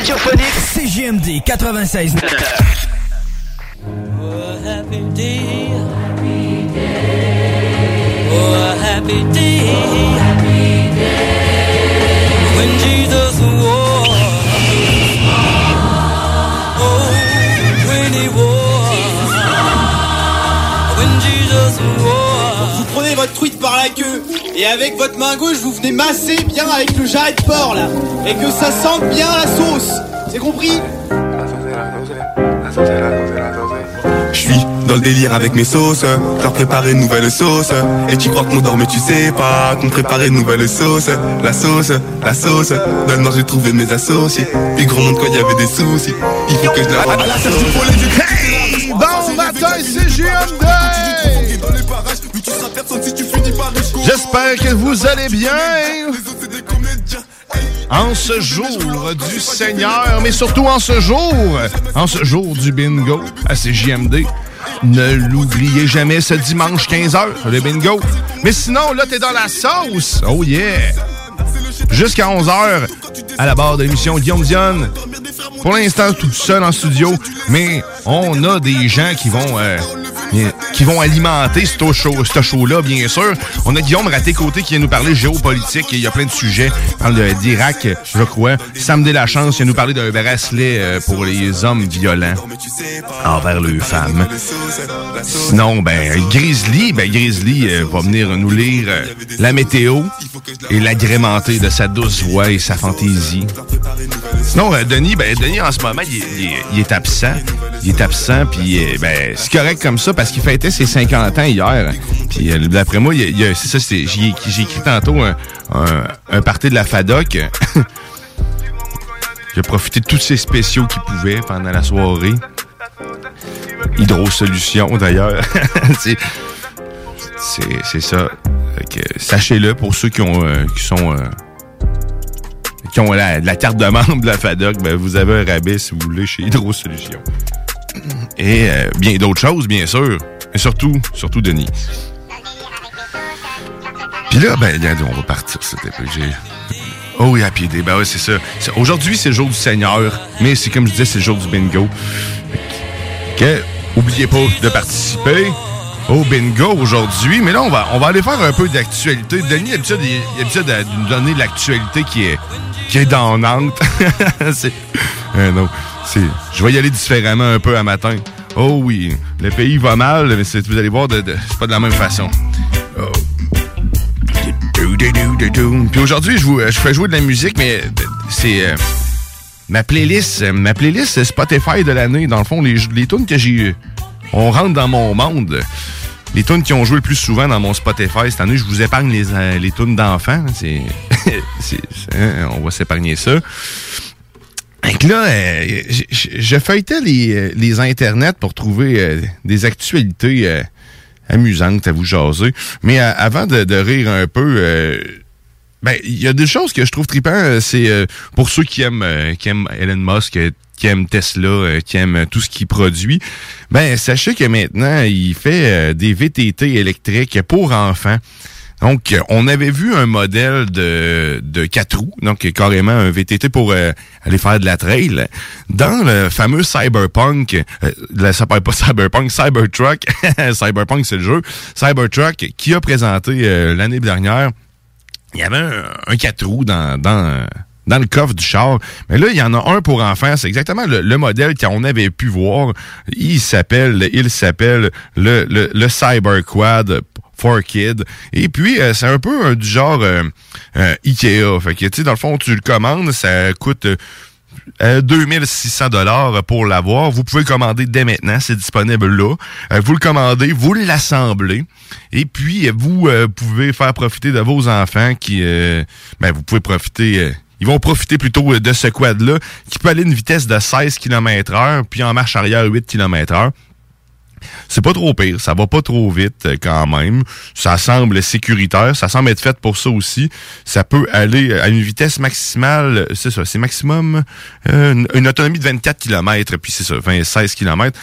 Radiophonique CGMD 96. Oh, a happy day. Oh, a happy day. When Jesus was. Oh, when he was. When Jesus was. Vous prenez votre truite par la queue et avec votre main gauche vous venez masser bien avec le jarret de porc là et que ça sente bien la sauce. C'est compris Je suis dans le délire avec mes sauces, leur préparer une nouvelle sauce. Et tu crois qu'on dort mais tu sais pas qu'on préparait une nouvelle sauce. La sauce, la sauce, dans le nord j'ai trouvé mes associés. Puis gros monde quand il y avait des soucis, il faut que je la sauce. Hey, bon matin, c'est JMD! J'espère que vous allez bien. En ce jour du Seigneur, mais surtout en ce jour, en ce jour du bingo à CJMD. Ne l'oubliez jamais ce dimanche 15h, le bingo. Mais sinon, là, t'es dans la sauce. Oh yeah! Jusqu'à 11h, à la barre de l'émission Guillaume Dionne. Pour l'instant, tout seul en studio, mais on a des gens qui vont euh, qui vont alimenter ce show, show-là, bien sûr. On a Guillaume Raté-Côté qui vient nous parler géopolitique. Il y a plein de sujets. Il parle d'Irak, je crois. Samedi La Chance vient nous parler d'un bracelet euh, pour les hommes violents envers les femmes. Sinon, ben, Grizzly, ben, Grizzly euh, va venir nous lire la météo et l'agrémenter de sa douce voix et sa fantaisie. Sinon, euh, Denis, ben, Denis, en ce moment, il, est- absent. Il est absent, puis euh, ben, c'est correct comme ça parce qu'il fêtait ses 50 ans hier. Puis euh, d'après moi, c'est j'ai écrit tantôt un, un, de la FADOC. J'ai profité de tous ces spéciaux qu'il pouvait pendant la soirée. Hydro Solutions, d'ailleurs. c'est ça. Sachez-le pour ceux qui ont qui sont qui ont la, carte de membre de la FADOC, ben, vous avez un rabais si vous voulez chez Hydro Solutions. Et euh, bien d'autres choses, bien sûr. Et surtout, surtout Denis. Puis là, ben, on va partir. C'était j'ai. Oh oui, Happy Day. Ben ouais, c'est ça. Aujourd'hui, c'est le jour du Seigneur, mais c'est comme je disais, c'est le jour du bingo. Que, oubliez pas de participer. Au bingo aujourd'hui. Mais là, on va, on va aller faire un peu d'actualité. Denis, l'habitude de nous donner l'actualité qui est, qui est dans Nantes. C'est- euh, non, c'est, je vais y aller différemment un peu à matin. Oh oui, le pays va mal, mais c'est- vous allez voir, de, c'est pas de la même façon. Oh. Puis aujourd'hui, je, vous- je fais jouer de la musique, mais c'est euh, ma playlist, ma playlist Spotify de l'année. Dans le fond, les, les tunes que j'ai, on rentre dans mon monde. Les tunes qui ont joué le plus souvent dans mon Spotify cette année, je vous épargne les, euh, tunes d'enfants. C'est, c'est- hein, on va s'épargner ça. Donc là, euh, je- feuilletais les, euh, les internets pour trouver des actualités amusantes à vous jaser. Mais avant de, rire un peu, ben il y a des choses que je trouve trippant. euh, C'est pour ceux qui aiment qui aiment Elon Musk, qui aiment Tesla, euh, qui aiment euh, tout ce qu'il produit. Ben sachez que maintenant il fait euh, des VTT électriques pour enfants. Donc, on avait vu un modèle de, de 4 roues, donc carrément un VTT pour euh, aller faire de la trail, dans le fameux Cyberpunk, euh, la, pas Cyberpunk, Cybertruck, Cyberpunk c'est le jeu, Cybertruck qui a présenté euh, l'année dernière, il y avait un, un 4 roues dans, dans, dans le coffre du char. Mais là, il y en a un pour enfants. C'est exactement le, le modèle qu'on avait pu voir. Il s'appelle, il s'appelle le, le, le Cyber Quad for Kid. Et puis, euh, c'est un peu euh, du genre euh, euh, Ikea. Fait que, tu sais, dans le fond, tu le commandes, ça coûte... euh, euh, 2600 dollars pour l'avoir. Vous pouvez commander dès maintenant, c'est disponible là. Euh, vous le commandez, vous l'assemblez et puis euh, vous euh, pouvez faire profiter de vos enfants qui euh, ben vous pouvez profiter euh, ils vont profiter plutôt euh, de ce quad là qui peut aller à une vitesse de 16 km heure puis en marche arrière 8 km heure. C'est pas trop pire, ça va pas trop vite euh, quand même. Ça semble sécuritaire, ça semble être fait pour ça aussi. Ça peut aller à une vitesse maximale, euh, c'est ça, c'est maximum euh, une, autonomie de 24 km, puis c'est ça, 20, 16 km.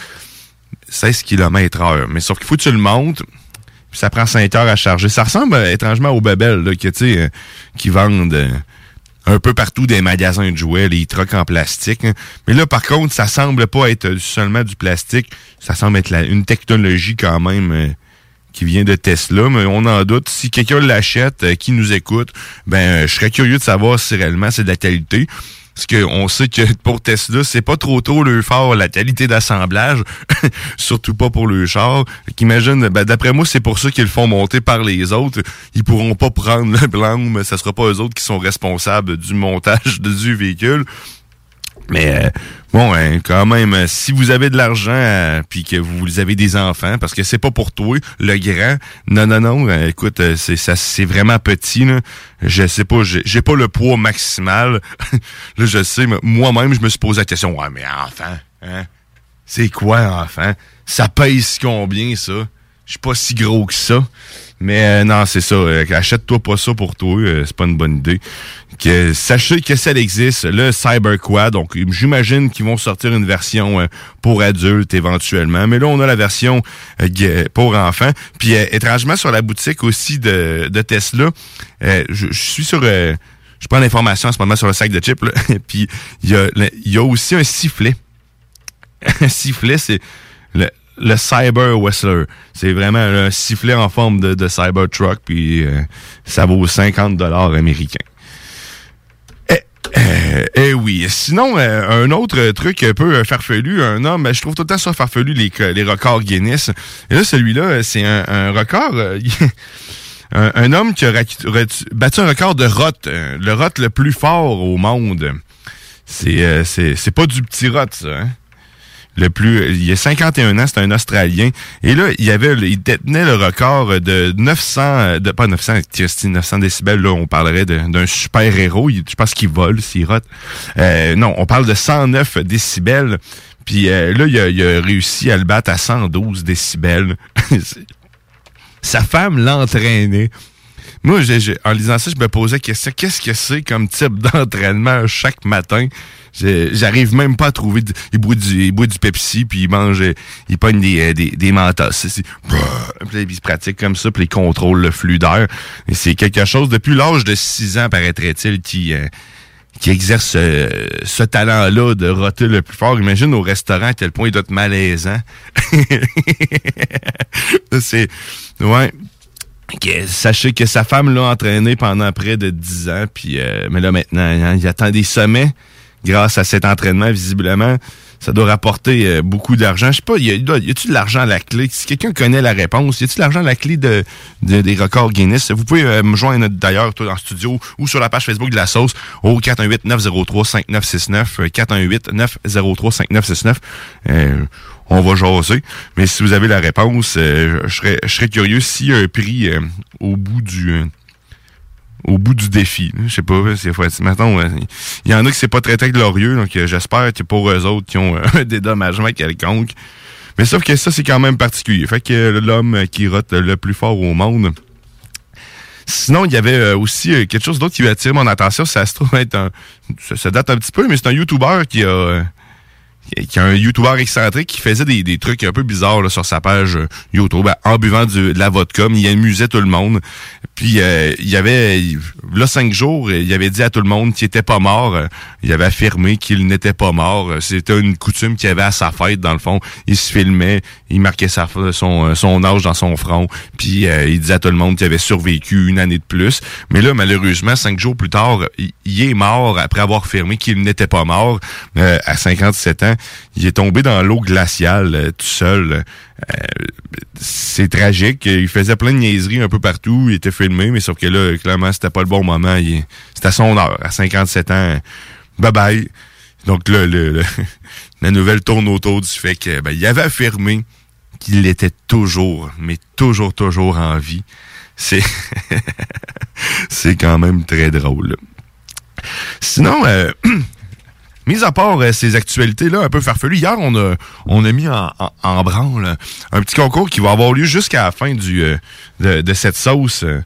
16 km heure. Mais sauf qu'il faut que tu le montes, puis ça prend 5 heures à charger. Ça ressemble euh, étrangement aux Babel, là, que, euh, qui vendent euh, un peu partout des magasins de jouets, les trucs en plastique. hein. Mais là, par contre, ça semble pas être seulement du plastique. Ça semble être une technologie quand même euh, qui vient de Tesla, mais on en doute. Si quelqu'un l'achète, euh, qui nous écoute, ben, euh, je serais curieux de savoir si réellement c'est de la qualité. Parce qu'on sait que pour Tesla, c'est pas trop tôt le fort la qualité d'assemblage, surtout pas pour le char. Qu'imagine, ben, d'après moi, c'est pour ça qu'ils le font monter par les autres. Ils pourront pas prendre le blanc, mais ça sera pas eux autres qui sont responsables du montage du véhicule. Mais euh, bon, hein, quand même, euh, si vous avez de l'argent euh, puis que vous avez des enfants, parce que c'est pas pour toi, le grand. Non, non, non. euh, écoute, euh, c'est ça, c'est vraiment petit. Là. Je sais pas, j'ai pas le poids maximal. là, je sais, moi-même, je me suis posé la question. Ouais, mais enfant, hein? C'est quoi, enfant? Ça pèse combien, ça? Je suis pas si gros que ça. Mais euh, non, c'est ça. euh, Achète-toi pas ça pour toi. euh, c'est pas une bonne idée. Que, sachez que ça existe, le CyberQuad. Donc, j'imagine qu'ils vont sortir une version euh, pour adultes éventuellement. Mais là, on a la version euh, pour enfants. Puis, euh, étrangement, sur la boutique aussi de, de Tesla, je, je suis sur... je prends l'information en ce moment sur le sac de chips. Puis, il y, a, y a aussi un sifflet un sifflet, c'est le Cyber Whistler. C'est vraiment un sifflet en forme de, Cybertruck, puis euh, ça vaut 50 dollars américains. Eh, eh, eh oui. Sinon, euh, un autre truc un peu euh, farfelu, un homme, je trouve tout le temps ça farfelu, les, les records Guinness. Et là, celui-là, euh, c'est un, record... euh, un, homme qui a battu un record de rot, euh, le rot le plus fort au monde. C'est euh, c'est c'est pas du petit rot, ça. Hein? Le plus, il y a 51 ans, c'est un Australien. Et là, il avait, il détenait le record de 900, euh, de pas 900, Christine, 900 décibels. Là, on parlerait d'un super héros. Je pense qu'il vole, s'il rote. Euh, non, on parle de 109 décibels. Puis euh, là, il a, il a réussi à le battre à 112 décibels. Sa femme l'entraînait. Moi, en lisant ça, je me posais la question, qu'est-ce que c'est comme type d'entraînement chaque matin? J'arrive même pas à trouver... de- il, boit du, il boit du Pepsi, puis il mange... euh, Il pogne des, euh, des, des c'est- Puis là, il se pratique comme ça, puis il contrôle le flux d'air. C'est quelque chose, depuis l'âge de 6 ans, paraîtrait-il, qui... euh, qui exerce euh, ce talent-là de roter le plus fort. Imagine au restaurant à quel point il doit être malaisant. c'est... Ouais. Sachez que sa femme l'a entraîné pendant près de 10 ans, puis euh, mais là maintenant, hein, il atteint des sommets grâce à cet entraînement, visiblement. Ça doit rapporter euh, beaucoup d'argent. Je sais pas, y a-tu de l'argent à la clé? Si quelqu'un connaît la réponse, y a-tu de l'argent à la clé de, de- des records Guinness? Vous pouvez euh, me joindre d'ailleurs en studio ou sur la page Facebook de la sauce au 418-903-5969. euh, 418-903-5969. Euh, on va jaser. Mais si vous avez la réponse, je serais, curieux s'il y a un prix au bout du... au bout du défi. Je sais pas, c'est faut être- il y en a qui c'est pas très très glorieux, donc euh, j'espère que pour eux autres qui ont euh, un dédommagement quelconque. Mais sauf que ça, c'est quand même particulier. Fait que euh, l'homme qui rote le plus fort au monde. Sinon, il y avait aussi quelque chose d'autre qui a attiré mon attention. Ça se trouve être un. Ça date un petit peu, mais c'est un YouTuber qui a. qui est un YouTuber excentrique qui faisait des, des trucs un peu bizarres là, sur sa page euh, YouTube en buvant du- de la vodka, il amusait tout le monde. Puis euh, il y avait là cinq jours, il avait dit à tout le monde qu'il était pas mort. Euh, Il avait affirmé qu'il n'était pas mort. Euh, C'était une coutume qu'il avait à sa fête dans le fond. Il se filmait, il marquait sa son son âge dans son front, puis euh, il disait à tout le monde qu'il avait survécu une année de plus. Mais là malheureusement cinq jours plus tard, il, il est mort après avoir affirmé qu'il n'était pas mort euh, à 57 ans. Il est tombé dans l'eau glaciale euh, tout seul. Euh, c'est tragique. Il faisait plein de niaiseries un peu partout. Il était filmé, mais sauf que là, clairement, c'était pas le bon moment. C'était à son heure. À 57 ans, bye bye. Donc là, la nouvelle tourne autour du fait que ben, il avait affirmé qu'il était toujours, mais toujours, toujours en vie. C'est c'est quand même très drôle. Sinon, euh, Mis à part euh, ces actualités-là un peu farfelues, hier, on a, on a mis en, en, branle un petit concours qui va avoir lieu jusqu'à la fin du, euh, de, cette sauce euh,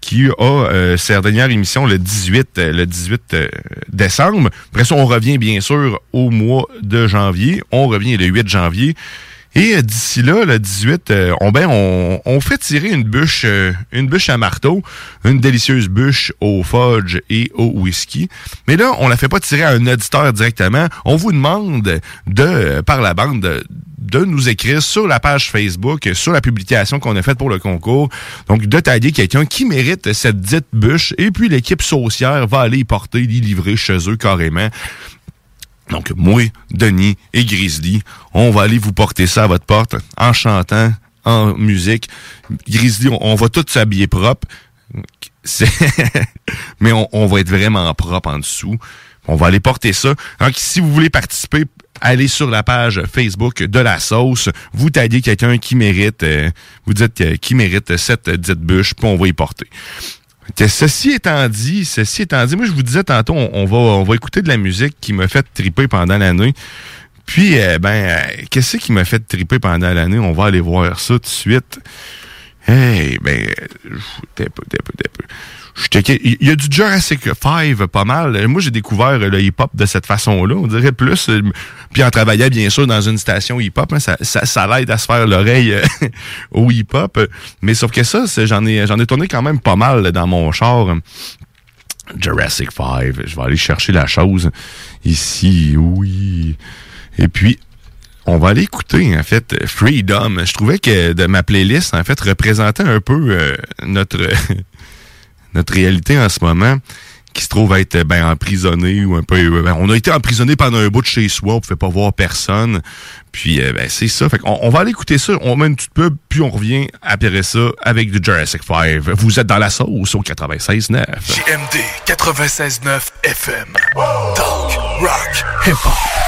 qui a euh, sa dernière émission le 18, euh, le 18 euh, décembre. Après ça, on revient bien sûr au mois de janvier. On revient le 8 janvier. Et euh, d'ici là, le 18, euh, on, ben, on, fait tirer une bûche, euh, une bûche à marteau, une délicieuse bûche au fudge et au whisky. Mais là, on la fait pas tirer à un auditeur directement. On vous demande de, par la bande, de, de nous écrire sur la page Facebook, sur la publication qu'on a faite pour le concours. Donc, de tailler quelqu'un qui mérite cette dite bûche. Et puis, l'équipe saucière va aller y porter, l'y livrer chez eux carrément. Donc, moi, Denis et Grizzly, on va aller vous porter ça à votre porte en chantant, en musique. Grizzly, on, va tous s'habiller propre. Mais on, va être vraiment propre en dessous. On va aller porter ça. Donc, si vous voulez participer, allez sur la page Facebook de la sauce. Vous taguez quelqu'un qui mérite, euh, vous dites euh, qui mérite cette dite bûche, puis on va y porter. Ceci étant dit, ceci étant dit, moi je vous disais tantôt, on, va, on va écouter de la musique qui m'a fait triper pendant l'année. Puis, euh, ben, euh, qu'est-ce qui m'a fait triper pendant l'année? On va aller voir ça tout de suite. Hey, ben, peu, peu, peu. Il y a du Jurassic 5 pas mal. Moi, j'ai découvert le hip-hop de cette façon-là. On dirait plus. Puis en travaillant, bien sûr, dans une station hip-hop, hein, ça, ça, ça l'aide à se faire l'oreille euh, au hip-hop. Mais sauf que ça, j'en ai, j'en ai tourné quand même pas mal dans mon char. Jurassic 5. Je vais aller chercher la chose ici. Oui. Et puis, on va aller écouter, en fait, Freedom. Je trouvais que de ma playlist, en fait, représentait un peu euh, notre, notre réalité en ce moment, qui se trouve être ben, emprisonné ou un peu... ben, on a été emprisonné pendant un bout de chez soi, on pouvait pas voir personne. Puis, euh, ben, c'est ça. Fait qu'on on va aller écouter ça, on met une petite pub, puis on revient après ça avec du Jurassic 5. Vous êtes dans la sauce au 96.9. JMD 96.9 FM. Talk, rock, hip-hop.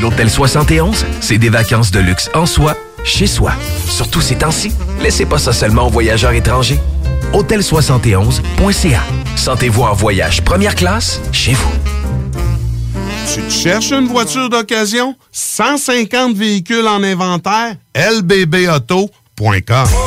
L'Hôtel 71, c'est des vacances de luxe en soi, chez soi. Surtout ces temps-ci, laissez pas ça seulement aux voyageurs étrangers. hôtel71.ca. Sentez-vous en voyage première classe chez vous. Tu cherches une voiture d'occasion? 150 véhicules en inventaire? lbbauto.com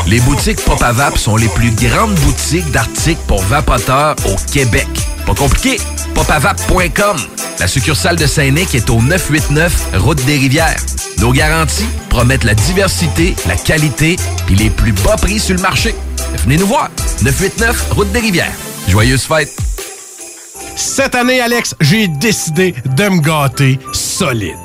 Les boutiques Pop Vap sont les plus grandes boutiques d'articles pour vapoteurs au Québec. Pas compliqué, popavap.com. La succursale de Saint-Nic est au 989 Route des Rivières. Nos garanties promettent la diversité, la qualité et les plus bas prix sur le marché. Venez nous voir. 989 Route des Rivières. Joyeuses fêtes. Cette année, Alex, j'ai décidé de me gâter solide.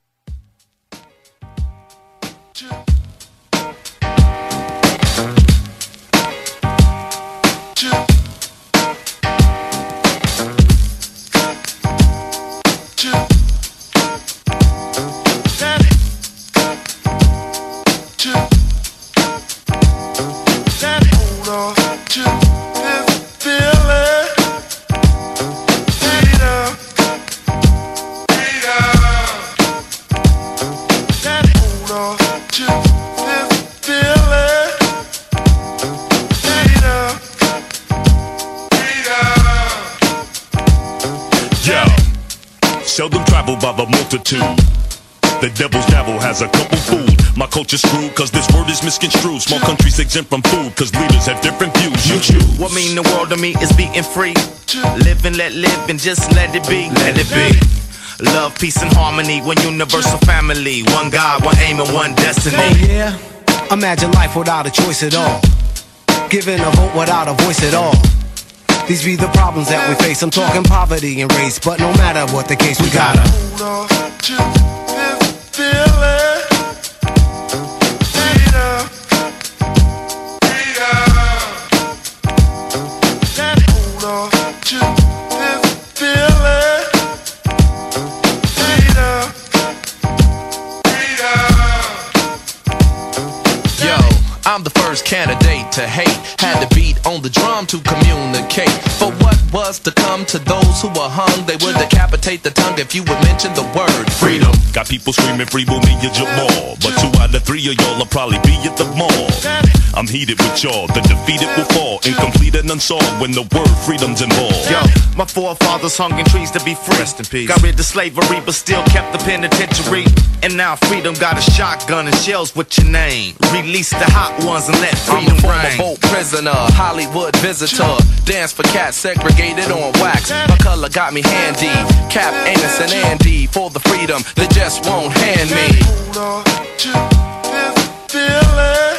culture's screwed cause this word is misconstrued. Small countries exempt from food cause leaders have different views. You choose. What mean the world to me is being free. Live and let live and just let it be. Let it be. Love, peace, and harmony. One universal family. One God, one aim, and one destiny. Oh yeah? Imagine life without a choice at all. Giving a vote without a voice at all. These be the problems that we face. I'm talking poverty and race, but no matter what the case, we gotta. Yo, to hate. Had to on the drum to communicate. For what was to come to those who were hung, they would decapitate the tongue if you would mention the word freedom. Got people screaming free Boomy and Jamal. But two out of three of y'all will probably be at the mall. I'm heated with y'all. The defeated will fall. Incomplete and unsolved when the word freedom's involved. Yo, my forefathers hung in trees to be free. Rest in peace. Got rid of slavery, but still kept the penitentiary. And now freedom got a shotgun and shells with your name. Release the hot ones and let freedom I'm freedom a former reign. vote prisoner, Hollywood visitor. Dance for cats segregated on wax. My color got me handy. Cap, Amos, and Andy for the freedom they just won't hand me. Cause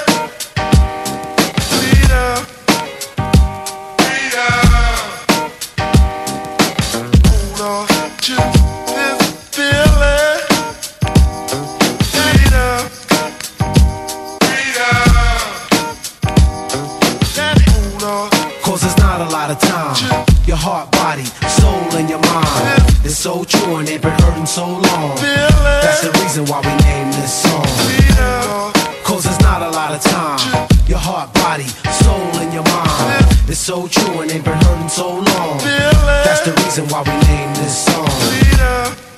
so true and they've been hurting so long. That's the reason why we named this song. Cause there's not a lot of time. Your heart, body, soul, and your mind. It's so true and they've been hurting so long. That's the reason why we named this song.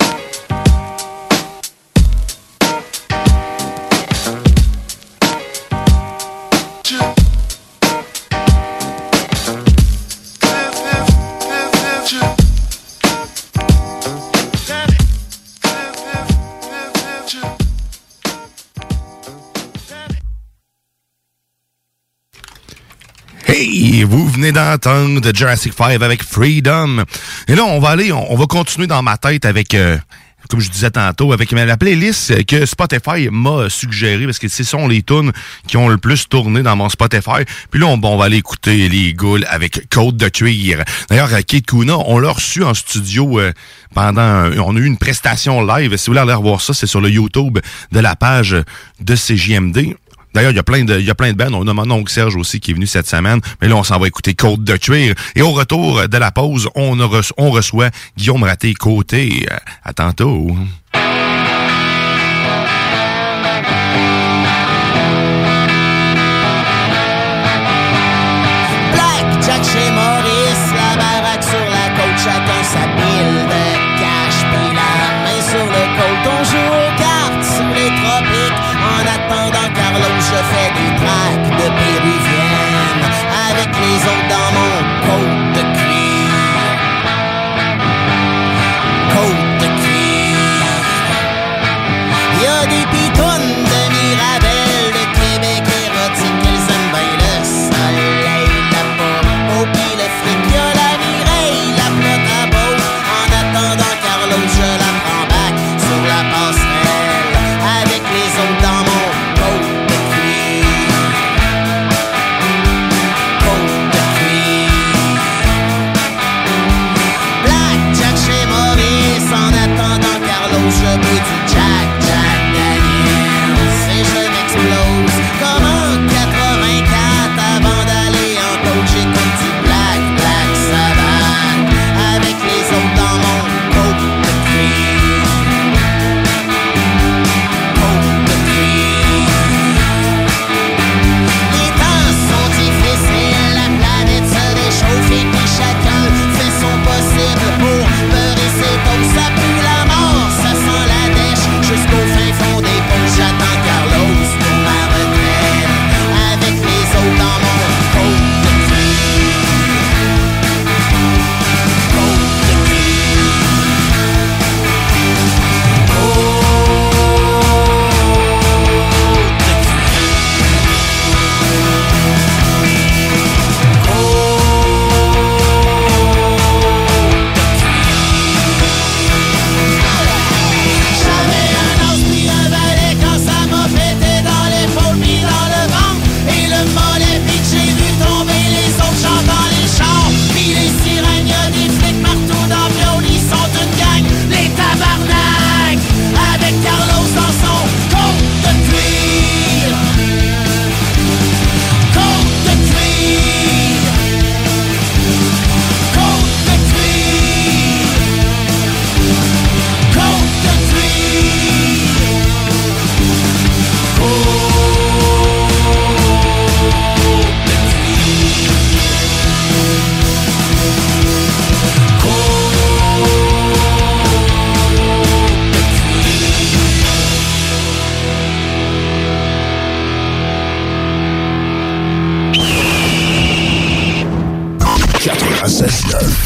Hey, vous venez d'entendre Jurassic 5 avec Freedom. Et là, on va aller, on, va continuer dans ma tête avec, euh, comme je disais tantôt, avec la playlist que Spotify m'a suggéré parce que ce sont les tunes qui ont le plus tourné dans mon Spotify. Puis là, on, va aller écouter les Ghouls avec Côte de cuir. D'ailleurs, euh, Kate Kuna, on l'a reçu en studio euh, pendant, on a eu une prestation live. Si vous voulez aller revoir ça, c'est sur le YouTube de la page de CJMD. D'ailleurs, il y a plein de, il y a plein de bands. On a mon oncle Serge aussi qui est venu cette semaine. Mais là, on s'en va écouter Côte de cuir. Et au retour de la pause, on, a reço- on reçoit Guillaume Raté-Côté. Euh, À tantôt.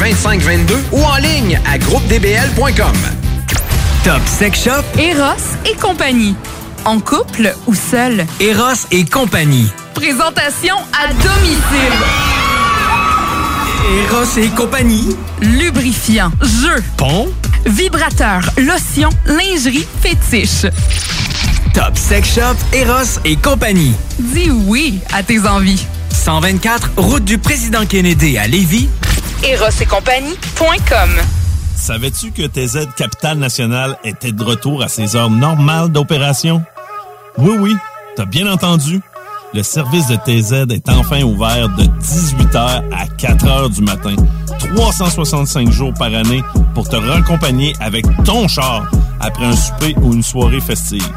2522 ou en ligne à groupedbl.com. Top Sex Shop, Eros et compagnie. En couple ou seul? Eros et compagnie. Présentation à domicile. Eros et compagnie. Lubrifiant, jeu, pompe, vibrateur, lotion, lingerie, fétiche. Top Sex Shop, Eros et compagnie. Dis oui à tes envies. 124, route du président Kennedy à Lévis. Savais-tu que TZ Capital National était de retour à ses heures normales d'opération? Oui, oui, t'as bien entendu. Le service de TZ est enfin ouvert de 18h à 4h du matin, 365 jours par année pour te raccompagner avec ton char après un souper ou une soirée festive.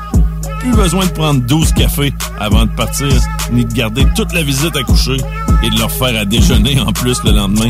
Plus besoin de prendre 12 cafés avant de partir, ni de garder toute la visite à coucher et de leur faire à déjeuner en plus le lendemain.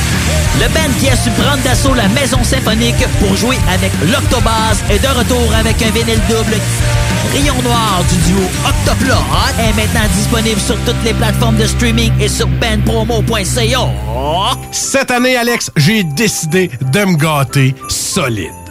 Le band qui a su prendre d'assaut la maison symphonique pour jouer avec l'Octobase est de retour avec un vinyle double. Rayon Noir du duo Octoplot est maintenant disponible sur toutes les plateformes de streaming et sur bandpromo.ca. Cette année, Alex, j'ai décidé de me gâter solide.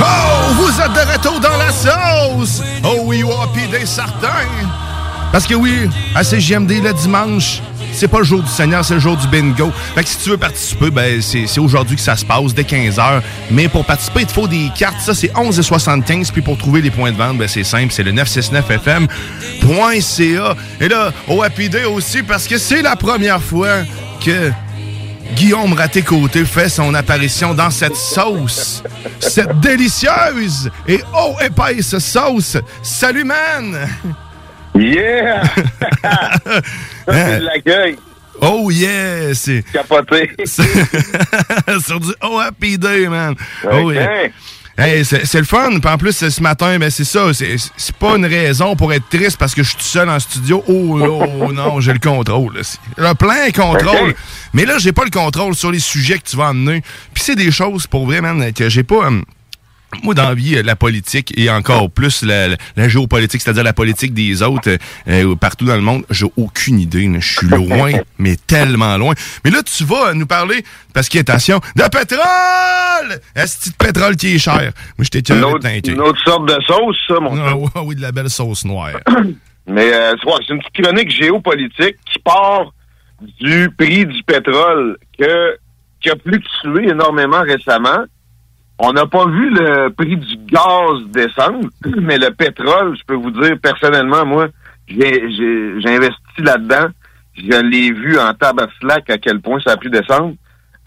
Oh, vous êtes de retour dans la sauce! Oh oui, oh, pis des certains! Parce que oui, à CGMD le dimanche, c'est pas le jour du Seigneur, c'est le jour du bingo. Fait que si tu veux participer, ben c'est c'est aujourd'hui que ça se passe, dès 15h. Mais pour participer, il te faut des cartes. Ça, c'est 11,75. Puis pour trouver les points de vente, ben c'est simple, c'est le 969fm.ca. Et là, au Happy Day aussi, parce que c'est la première fois que Guillaume Raté-Côté fait son apparition dans cette sauce. Cette délicieuse et oh épaisse sauce. Salut, man! Yeah! c'est de l'accueil. Oh yeah! C'est. Capoté. Sur du Oh Happy Day, man. Ok. Oh yeah. Hey, c'est le fun. Puis en plus, ce matin, ben c'est ça. C'est c'est pas une raison pour être triste parce que je suis tout seul en studio. Oh, oh non, j'ai le contrôle. Le plein contrôle. Mais là, j'ai pas le contrôle sur les sujets que tu vas emmener. Puis c'est des choses, pour vrai, man, que j'ai pas... hum, moi, dans la vie, euh, la politique et encore plus la, la- la géopolitique, c'est-à-dire la politique des autres euh, euh, partout dans le monde, j'ai aucune idée. là. Je suis loin, mais tellement loin. Mais là, tu vas nous parler, parce qu'il attention, de pétrole! Est-ce de pétrole qui est cher? Moi, j'étais Une autre, une autre sorte de sauce, ça, mon Ah, oui, oui, de la belle sauce noire. Mais euh, c'est une petite chronique géopolitique qui part du prix du pétrole que, qui a fluctué énormément récemment. On n'a pas vu le prix du gaz descendre, mais le pétrole, je peux vous dire personnellement, moi, j'ai j'ai- j'ai investi là-dedans. Je l'ai vu en tabaslac à quel point ça a pu descendre.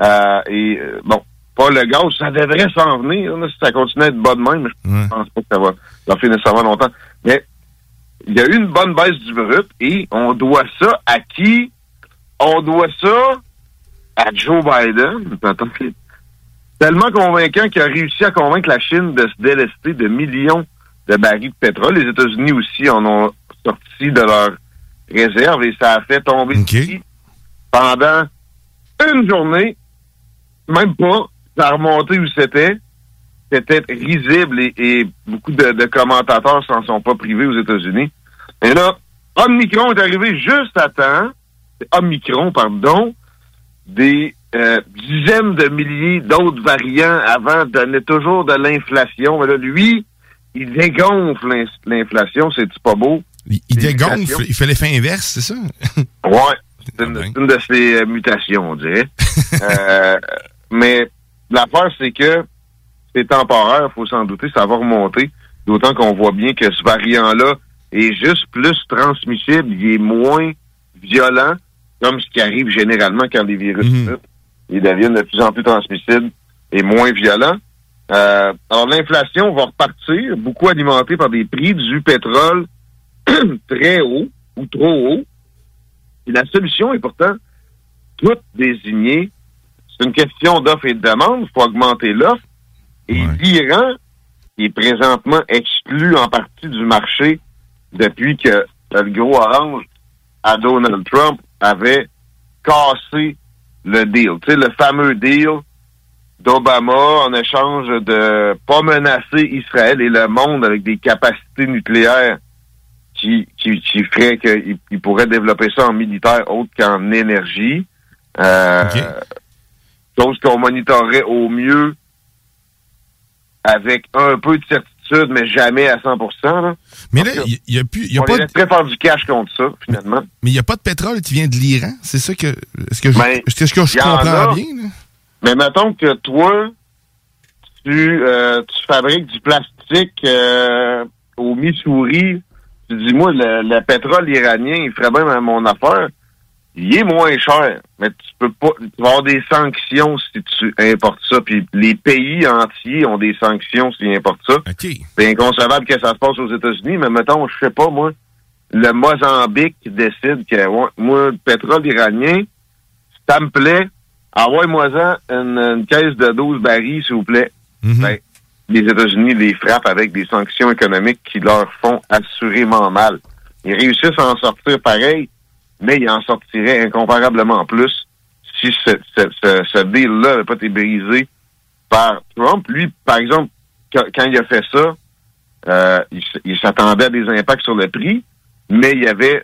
Euh, et euh, bon, pas le gaz, ça devrait s'en venir là, si ça continue à être bas de même. mais Je pense pas que ça va, ça finir nécessairement longtemps. Mais il y a eu une bonne baisse du brut et on doit ça à qui? On doit ça à Joe Biden. Tellement convaincant qu'il a réussi à convaincre la Chine de se délester de millions de barils de pétrole. Les États-Unis aussi en ont sorti de leurs réserves et ça a fait tomber prix pendant une journée. Même pas. Ça a remonté où c'était. C'était risible et, et beaucoup de, de commentateurs s'en sont pas privés aux États-Unis. Et là, Omicron est arrivé juste à temps. Omicron, pardon. Des euh, dizaines de milliers d'autres variants avant donnait toujours de l'inflation. Mais là, lui, il dégonfle l'in- l'inflation. C'est pas beau? Il, il dégonfle, il fait l'effet inverse, c'est ça? Ouais. C'est une, c'est une de ses euh, mutations, on dirait. Euh, mais l'affaire, c'est que c'est temporaire, faut s'en douter, ça va remonter. D'autant qu'on voit bien que ce variant-là est juste plus transmissible, il est moins violent, comme ce qui arrive généralement quand les virus mutent. Ils deviennent de plus en plus transmissibles et moins violents. Euh, alors l'inflation va repartir, beaucoup alimentée par des prix du pétrole très haut ou trop haut. Et la solution est pourtant toute désignée. C'est une question d'offre et de demande. Il faut augmenter l'offre. Et l'Iran est présentement exclu en partie du marché depuis que le gros orange à Donald Trump avait cassé le deal. Tu sais, le fameux deal d'Obama en échange de pas menacer Israël et le monde avec des capacités nucléaires qui, qui, qui ferait qu'il il pourrait développer ça en militaire autre qu'en énergie. Euh, Chose qu'on monitorerait au mieux avec un peu de certitude, mais jamais à 100 là. Mais là, il n'y a, plus. y a On pas les de- laisserait faire du cash contre ça, finalement. Mais il n'y a pas de pétrole qui vient de l'Iran. C'est ça que. Est-ce que je, Ben, est-ce que je y en comprends a. bien? là? Mais mettons que toi, tu, euh, tu fabriques du plastique euh, au Missouri, tu dis, moi, le, le pétrole iranien, il ferait bien mon affaire. Il est moins cher, mais tu peux pas. Tu vas avoir des sanctions si tu importes ça. Puis les pays entiers ont des sanctions s'ils importent ça. C'est inconcevable que ça se passe aux États-Unis, mais mettons, je sais pas, moi, le Mozambique décide que ouais, moi, le pétrole iranien, ça me plaît, envoie-moi-en une, une caisse de 12 barils, s'il vous plaît. Ben, les États-Unis les frappent avec des sanctions économiques qui leur font assurément mal. Ils réussissent à en sortir pareil, mais ils en sortiraient incomparablement plus si ce, deal-là n'avait pas été brisé par Trump. Lui, par exemple, quand, il a fait ça, euh, il, il s'attendait à des impacts sur le prix, mais il avait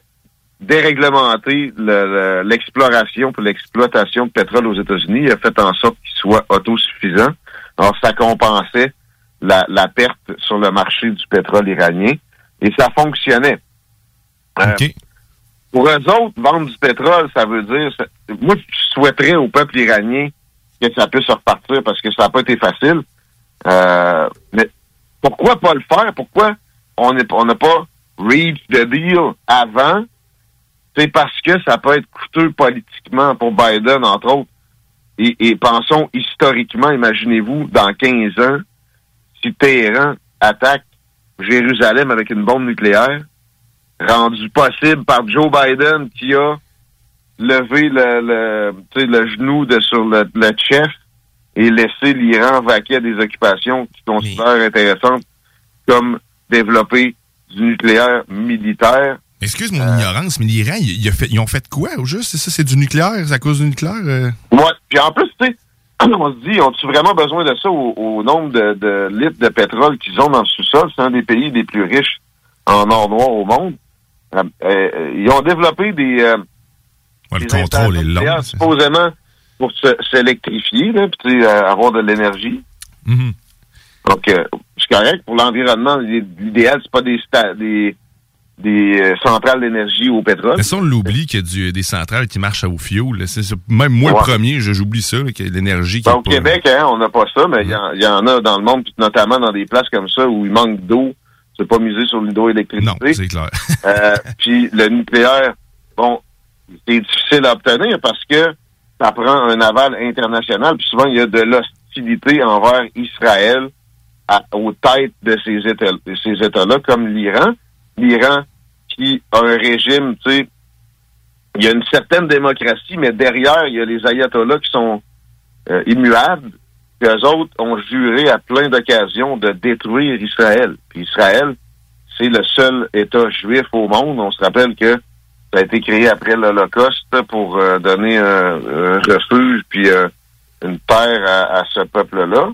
déréglementé le- le- l'exploration pour l'exploitation de pétrole aux États-Unis. Il a fait en sorte qu'il soit autosuffisant. Alors, ça compensait la, la perte sur le marché du pétrole iranien et ça fonctionnait. Euh, pour eux autres, vendre du pétrole, ça veut dire... moi, je souhaiterais au peuple iranien que ça puisse repartir parce que ça n'a pas été facile. Euh, mais pourquoi pas le faire? Pourquoi on n'a pas reach the deal avant? C'est parce que ça peut être coûteux politiquement pour Biden, entre autres. Et, et pensons historiquement, imaginez-vous, dans 15 ans, si Téhéran attaque Jérusalem avec une bombe nucléaire, rendu possible par Joe Biden qui a levé le, le, le genou de sur le, le chef et laissé l'Iran vaquer à des occupations qu'il considère intéressantes comme développer du nucléaire militaire. Excuse mon ignorance, mais l'Iran, ils ont fait quoi au juste? C'est ça, c'est du nucléaire? C'est à cause du nucléaire? euh? Ouais. Puis en plus, tu sais, on se dit, ont-ils vraiment besoin de ça au, au nombre de, de litres de pétrole qu'ils ont dans le sous-sol? C'est un des pays les plus riches en or noir au monde. Euh, euh, ils ont développé des, euh, Ouais, le contrôle est long. supposément pour s'électrifier, là, puis avoir de l'énergie. Mhm. Donc, euh, c'est correct. Pour l'environnement, l'idéal, c'est pas des, des, des centrales d'énergie au pétrole. Mais ça, on l'oublie qu'il y a du- des centrales qui marchent au fioul. même moi, Ouais. le premier, j'oublie ça, qu'il y a de l'énergie qui Ben, au pas- Québec, hein, on n'a pas ça, mais il y, en- il y en a dans le monde, notamment dans des places comme ça où il manque d'eau. Pas misé sur l'hydroélectricité. Non, c'est clair. Euh, puis le nucléaire, bon, c'est difficile à obtenir parce que ça prend un aval international. Puis souvent, il y a de l'hostilité envers Israël à- aux têtes de ces États, de ces États-là, comme l'Iran. L'Iran qui a un régime, tu sais, il y a une certaine démocratie, mais derrière, il y a les ayatollahs qui sont euh, immuables. Puis eux autres ont juré à plein d'occasions de détruire Israël. Puis Israël, c'est le seul État juif au monde. On se rappelle que ça a été créé après l'Holocauste pour euh, donner un, un refuge puis euh, une terre à, à ce peuple-là.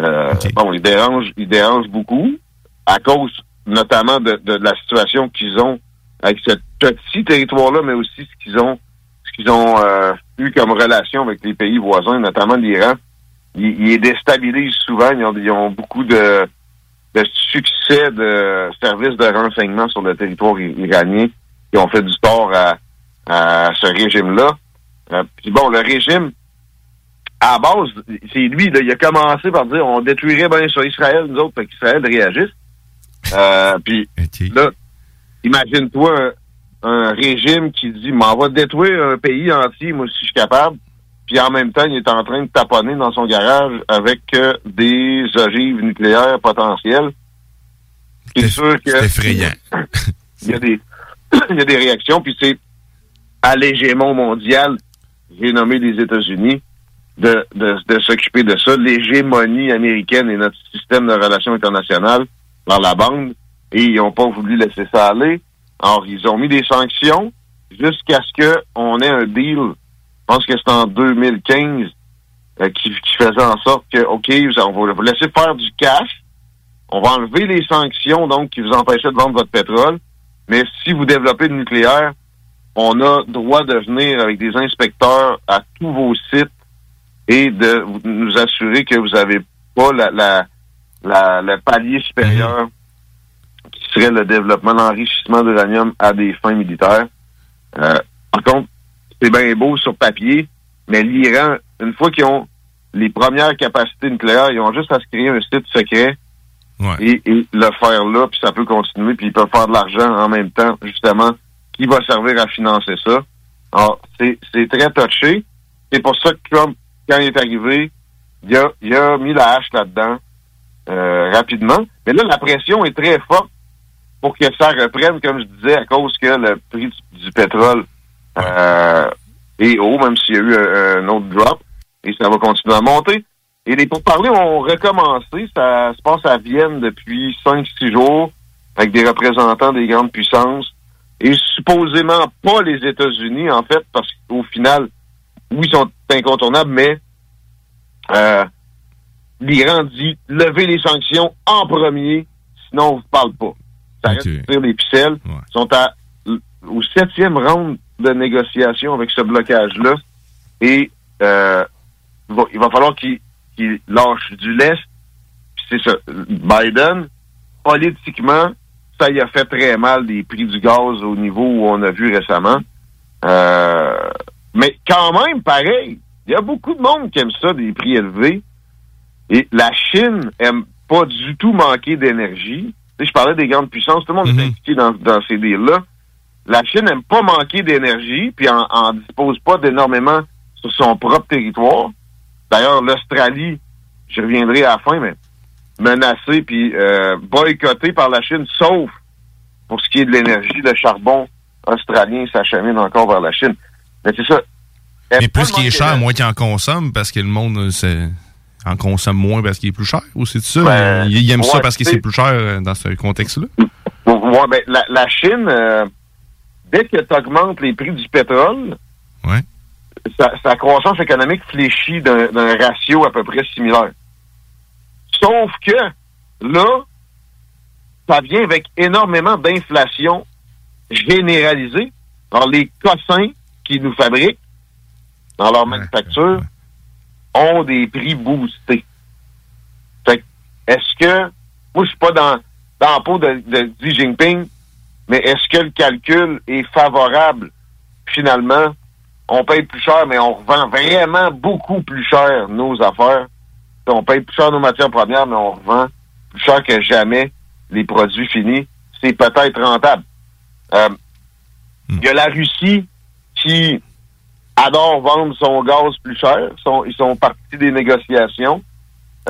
Euh, Bon, ils dérangent, ils dérangent beaucoup à cause notamment de, de la situation qu'ils ont avec ce petit territoire-là, mais aussi ce qu'ils ont ce qu'ils ont euh, eu comme relation avec les pays voisins, notamment l'Iran. Ils, ils les déstabilisent souvent. Ils ont, ils ont beaucoup de, de succès de services de renseignement sur le territoire iranien qui ont fait du tort à, à ce régime-là. Euh, puis bon, le régime, à la base, c'est lui, là, il a commencé par dire on détruirait bien sur Israël, nous autres, fait qu'Israël réagisse. Euh, puis là, imagine-toi un, un régime qui dit m'en va détruire un pays entier, moi si je suis capable. Puis en même temps, il est en train de taponner dans son garage avec euh, des ogives nucléaires potentielles. C'est sûr que C'est effrayant. il y a des il y a des réactions, puis c'est à l'hégémon mondial, j'ai nommé les États-Unis, de, de, de s'occuper de ça. L'hégémonie américaine et notre système de relations internationales dans la bande, et ils n'ont pas voulu laisser ça aller. Alors, ils ont mis des sanctions jusqu'à ce qu'on ait un deal, pense que c'est en 2015, euh, qui, qui faisait en sorte que, OK, on va vous laisser faire du cash, on va enlever les sanctions, donc, qui vous empêchaient de vendre votre pétrole, mais si vous développez le nucléaire, on a droit de venir avec des inspecteurs à tous vos sites et de nous assurer que vous n'avez pas la, la, la- le palier supérieur qui serait le développement, l'enrichissement d'uranium à des fins militaires. Euh, par contre, c'est bien beau sur papier, mais l'Iran, une fois qu'ils ont les premières capacités nucléaires, ils ont juste à se créer un site secret et, et le faire là, puis ça peut continuer, puis ils peuvent faire de l'argent en même temps, justement, qui va servir à financer ça? Alors, c'est c'est très touché. C'est pour ça que Trump, quand il est arrivé, il a, il a mis la hache là-dedans euh, rapidement. Mais là, la pression est très forte pour que ça reprenne, comme je disais, à cause que le prix du, du pétrole euh, est haut, même s'il y a eu un, un autre drop, et ça va continuer à monter. Et les pourparlers ont recommencé. Ça se passe à Vienne depuis 5-6 jours avec des représentants des grandes puissances. Et supposément pas les États-Unis, en fait, parce qu'au final, oui, ils sont incontournables, mais euh, l'Iran dit levez les sanctions en premier, sinon on ne vous parle pas. Ça reste de tirer les ficelles. Ils sont à, au septième round de négociation avec ce blocage-là. Et euh, il va- il va falloir qu'ils lâchent du lest. C'est ça. Biden, politiquement, ça y a fait très mal des prix du gaz au niveau où on a vu récemment. Euh, mais quand même, pareil, il y a beaucoup de monde qui aime ça, des prix élevés. Et la Chine aime pas du tout manquer d'énergie. Je parlais des grandes puissances, tout le monde est impliqué dans, dans ces deals-là. La Chine n'aime pas manquer d'énergie, puis en, en dispose pas d'énormément sur son propre territoire. D'ailleurs, l'Australie, je reviendrai à la fin, mais menacée puis euh, boycottée par la Chine, sauf pour ce qui est de l'énergie, le charbon australien s'achemine encore vers la Chine. Mais c'est ça. Mais plus qu'il est cher, moins qu'il en consomme, parce que le monde euh, en consomme moins parce qu'il est plus cher, ou c'est ça? Ben, il, il aime ça parce que c'est plus cher euh, dans ce contexte-là? Ouais, ben, la, la Chine, euh, dès que tu augmentes les prix du pétrole, Ouais. sa, sa croissance économique fléchit d'un ratio à peu près similaire. Sauf que là, ça vient avec énormément d'inflation généralisée. Alors, les cossins qui nous fabriquent dans leur manufacture ont des prix boostés. Fait que, est-ce que, moi, je suis pas dans, dans la peau de, de Xi Jinping, mais est-ce que le calcul est favorable? Finalement, on paye plus cher, mais on revend vraiment beaucoup plus cher nos affaires. On paye plus cher nos matières premières, mais on revend plus cher que jamais les produits finis. C'est peut-être rentable. Euh, Il y a la Russie qui adore vendre son gaz plus cher. Ils sont, ils sont partis des négociations.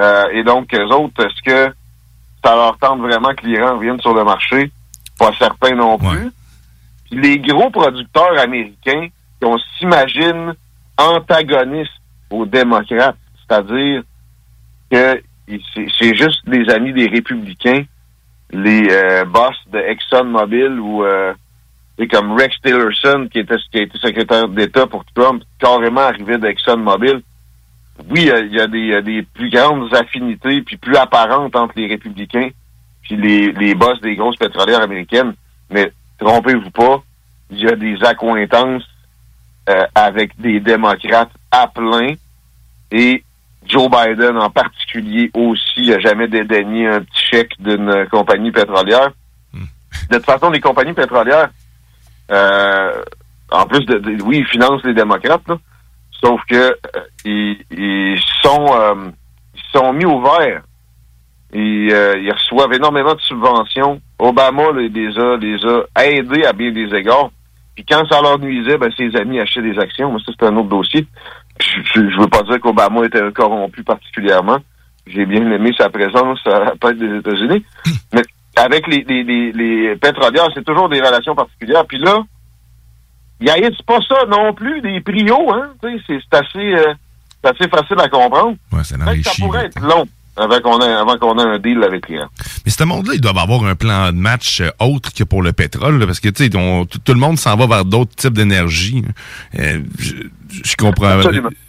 Euh, et donc, eux autres, est-ce que ça leur tente vraiment que l'Iran revienne sur le marché? Pas certain non plus. Puis les gros producteurs américains, on s'imagine antagonistes aux démocrates, c'est-à-dire que c'est juste des amis des républicains, les euh, boss de ExxonMobil ou euh, comme Rex Tillerson qui était qui a été secrétaire d'État pour Trump, carrément arrivé d'ExxonMobil. Oui, il y a- il y, a des, il y a des plus grandes affinités puis plus apparentes entre les républicains puis les, les boss des grosses pétrolières américaines, mais trompez-vous pas, il y a des accointances euh, avec des démocrates à plein et Joe Biden en particulier aussi a jamais dédaigné un petit chèque d'une compagnie pétrolière. De toute façon, les compagnies pétrolières, euh, en plus de, de- oui, ils financent les démocrates, là, sauf que euh, ils, ils sont euh, ils sont mis au vert. Et, euh, ils reçoivent énormément de subventions. Obama les, les a, les a aidés à bien des égards. Puis quand ça leur nuisait, ben, ses amis achetaient des actions. Mais ça, c'est un autre dossier. Je, je veux pas dire qu'Obama était corrompu particulièrement. J'ai bien aimé sa présence à la tête des États-Unis. Mais avec les, les, les, les pétrolières, c'est toujours des relations particulières. Puis là, il haïssent pas ça non plus, des hauts, hein. C'est c'est assez, euh, c'est assez facile à comprendre. Ouais, c'est ça pourrait être long avant qu'on ait, avant qu'on ait un deal avec l'Iran. Mais ce monde-là, ils doivent avoir un plan de match euh, autre que pour le pétrole, là, parce que tu sais, tout le monde s'en va vers d'autres types d'énergie. Euh, je, je comprends.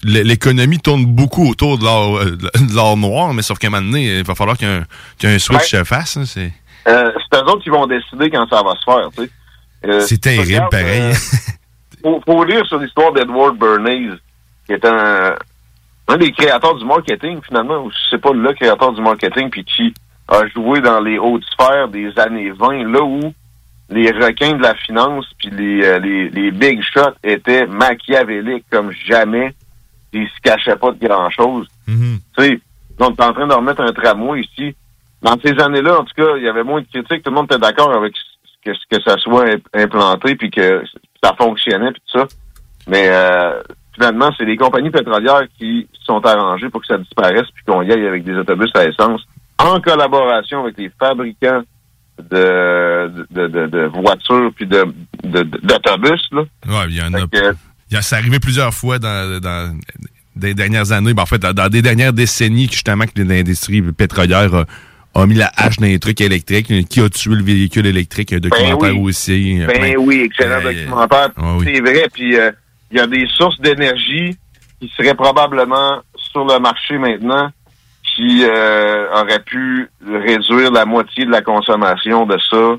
L'économie tourne beaucoup autour de l'or, euh, de l'or noir, mais sauf qu'à un moment donné, il va falloir qu'il y ait un, qu'il y ait un switch Ouais. se fasse. hein, c'est Euh, c'est eux autres qui vont décider quand ça va se faire, tu sais. Euh, c'est terrible, pareil. faut, faut lire sur l'histoire d'Edward Bernays, qui est un, un des créateurs du marketing, finalement, ou je sais pas le créateur du marketing, puis qui a joué dans les hautes sphères des années 20, là où les requins de la finance puis les, euh, les, les big shots étaient machiavéliques comme jamais, ils se cachaient pas de grand-chose. Mm-hmm. Tu sais, on est en train de remettre un tramway ici. Dans ces années-là, en tout cas, il y avait moins de critiques. Tout le monde était d'accord avec que, que ça soit imp- implanté puis que ça fonctionnait puis tout ça. Mais euh, finalement, c'est les compagnies pétrolières qui se sont arrangées pour que ça disparaisse puis qu'on y aille avec des autobus à essence en collaboration avec les fabricants de, de, de, de voitures puis de, d'autobus. là. Ouais, il y en a. Fait que- il y a- C'est arrivé plusieurs fois dans, dans des dernières années, ben, en fait, dans, des dernières décennies, justement, que l'industrie pétrolière a, a mis la hache dans les trucs électriques. Qui a tué le véhicule électrique? Un documentaire oui. aussi. Ben plein- oui, excellent Euh, documentaire. oui. C'est vrai. Puis euh, il y a des sources d'énergie qui seraient probablement sur le marché maintenant qui euh, auraient pu réduire la moitié de la consommation de ça.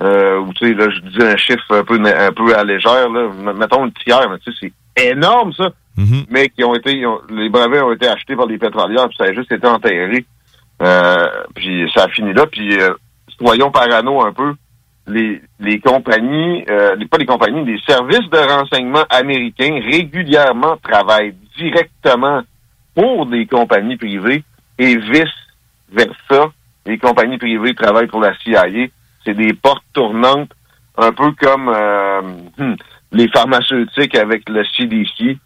Euh, ou tu sais, là, je dis un chiffre un peu un peu à légère, là. Mettons une tiers, mais tu sais, c'est énorme ça. Mais qui ont été, ils ont- les brevets ont été achetés par les pétrolières, puis ça a juste été enterré. Euh, puis ça a fini là, puis euh, soyons parano un peu, les, les compagnies, euh, pas les compagnies, les services de renseignement américains régulièrement travaillent directement pour des compagnies privées et vice-versa. Les compagnies privées travaillent pour la CIA. C'est des portes tournantes, un peu comme euh, hmm, les pharmaceutiques avec le CDC.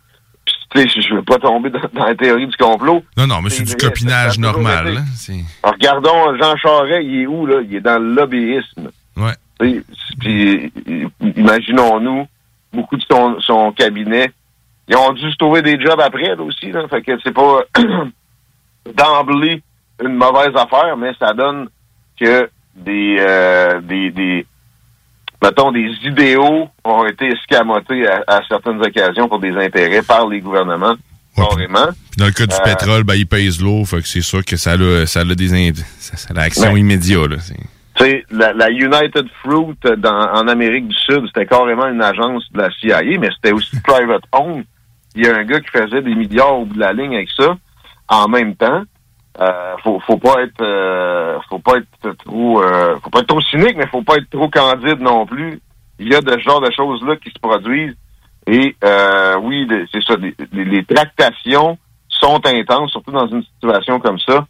Puis, tu sais, je veux pas tomber dans, dans la théorie du complot. Non, non, mais c'est du copinage normal. hein, Alors, regardons Jean Charest, il est où, là? Il est dans le lobbyisme. Ouais. Puis, imaginons-nous, beaucoup de son, son cabinet, ils ont dû se trouver des jobs après, là, aussi, là. Fait que c'est pas d'emblée une mauvaise affaire, mais ça donne que des, euh, des, des, mettons, des idéaux ont été escamotés à, à certaines occasions pour des intérêts par les gouvernements, carrément. Puis dans le cas du Euh, pétrole, ben, il pèse l'eau, fait que c'est sûr que ça a, ça a des ind- ça, ça a l'action Ouais. immédiate. Là, la, la United Fruit euh, dans, en Amérique du Sud, c'était carrément une agence de la CIA, mais c'était aussi private owned. Il y a un gars qui faisait des milliards au bout de la ligne avec ça. En même temps, euh, faut, faut pas être, euh, faut pas être trop, euh, faut pas être trop cynique, mais faut pas être trop candide non plus. Il y a de ce genre de choses là qui se produisent. Et euh, oui, c'est ça. Les tractations sont intenses, surtout dans une situation comme ça.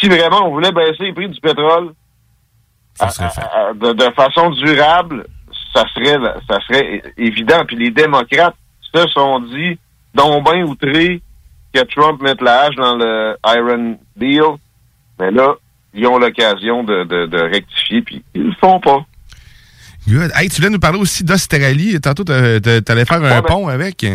Si vraiment on voulait baisser les prix du pétrole, à- à- à- de, de façon durable, ça serait ça serait évident. Puis les démocrates se sont dit, dont bien outrés, que Trump mette la hache dans le Iron Deal. Mais là, ils ont l'occasion de, de, de rectifier, puis ils le font pas. Good. Hey, tu voulais nous parler aussi d'Australie. Tantôt, t'a- t'a- t'allais faire un ben- pont avec. Ouais,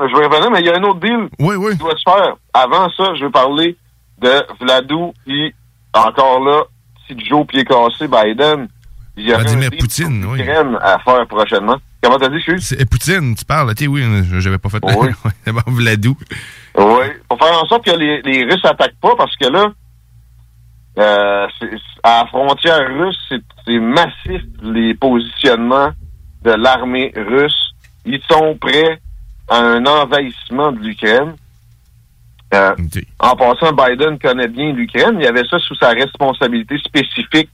mais je vais revenir, mais il y a un autre deal qui doit se faire. Avant ça, je veux parler de Vladou, puis encore là, si Joe pied cassé, Biden, il y aurait Vladimir Poutine, oui. à faire prochainement. Comment t'as dit, suis? C'est Poutine, tu parles. Ok, oui, j'avais pas fait. Oui. D'abord, Vladou. Oui. Pour faire en sorte que les, les Russes attaquent pas, parce que là, euh, à la frontière russe, c'est massif les positionnements de l'armée russe. Ils sont prêts à un envahissement de l'Ukraine. Euh, En passant, Biden connaît bien l'Ukraine. Il y avait ça sous sa responsabilité spécifique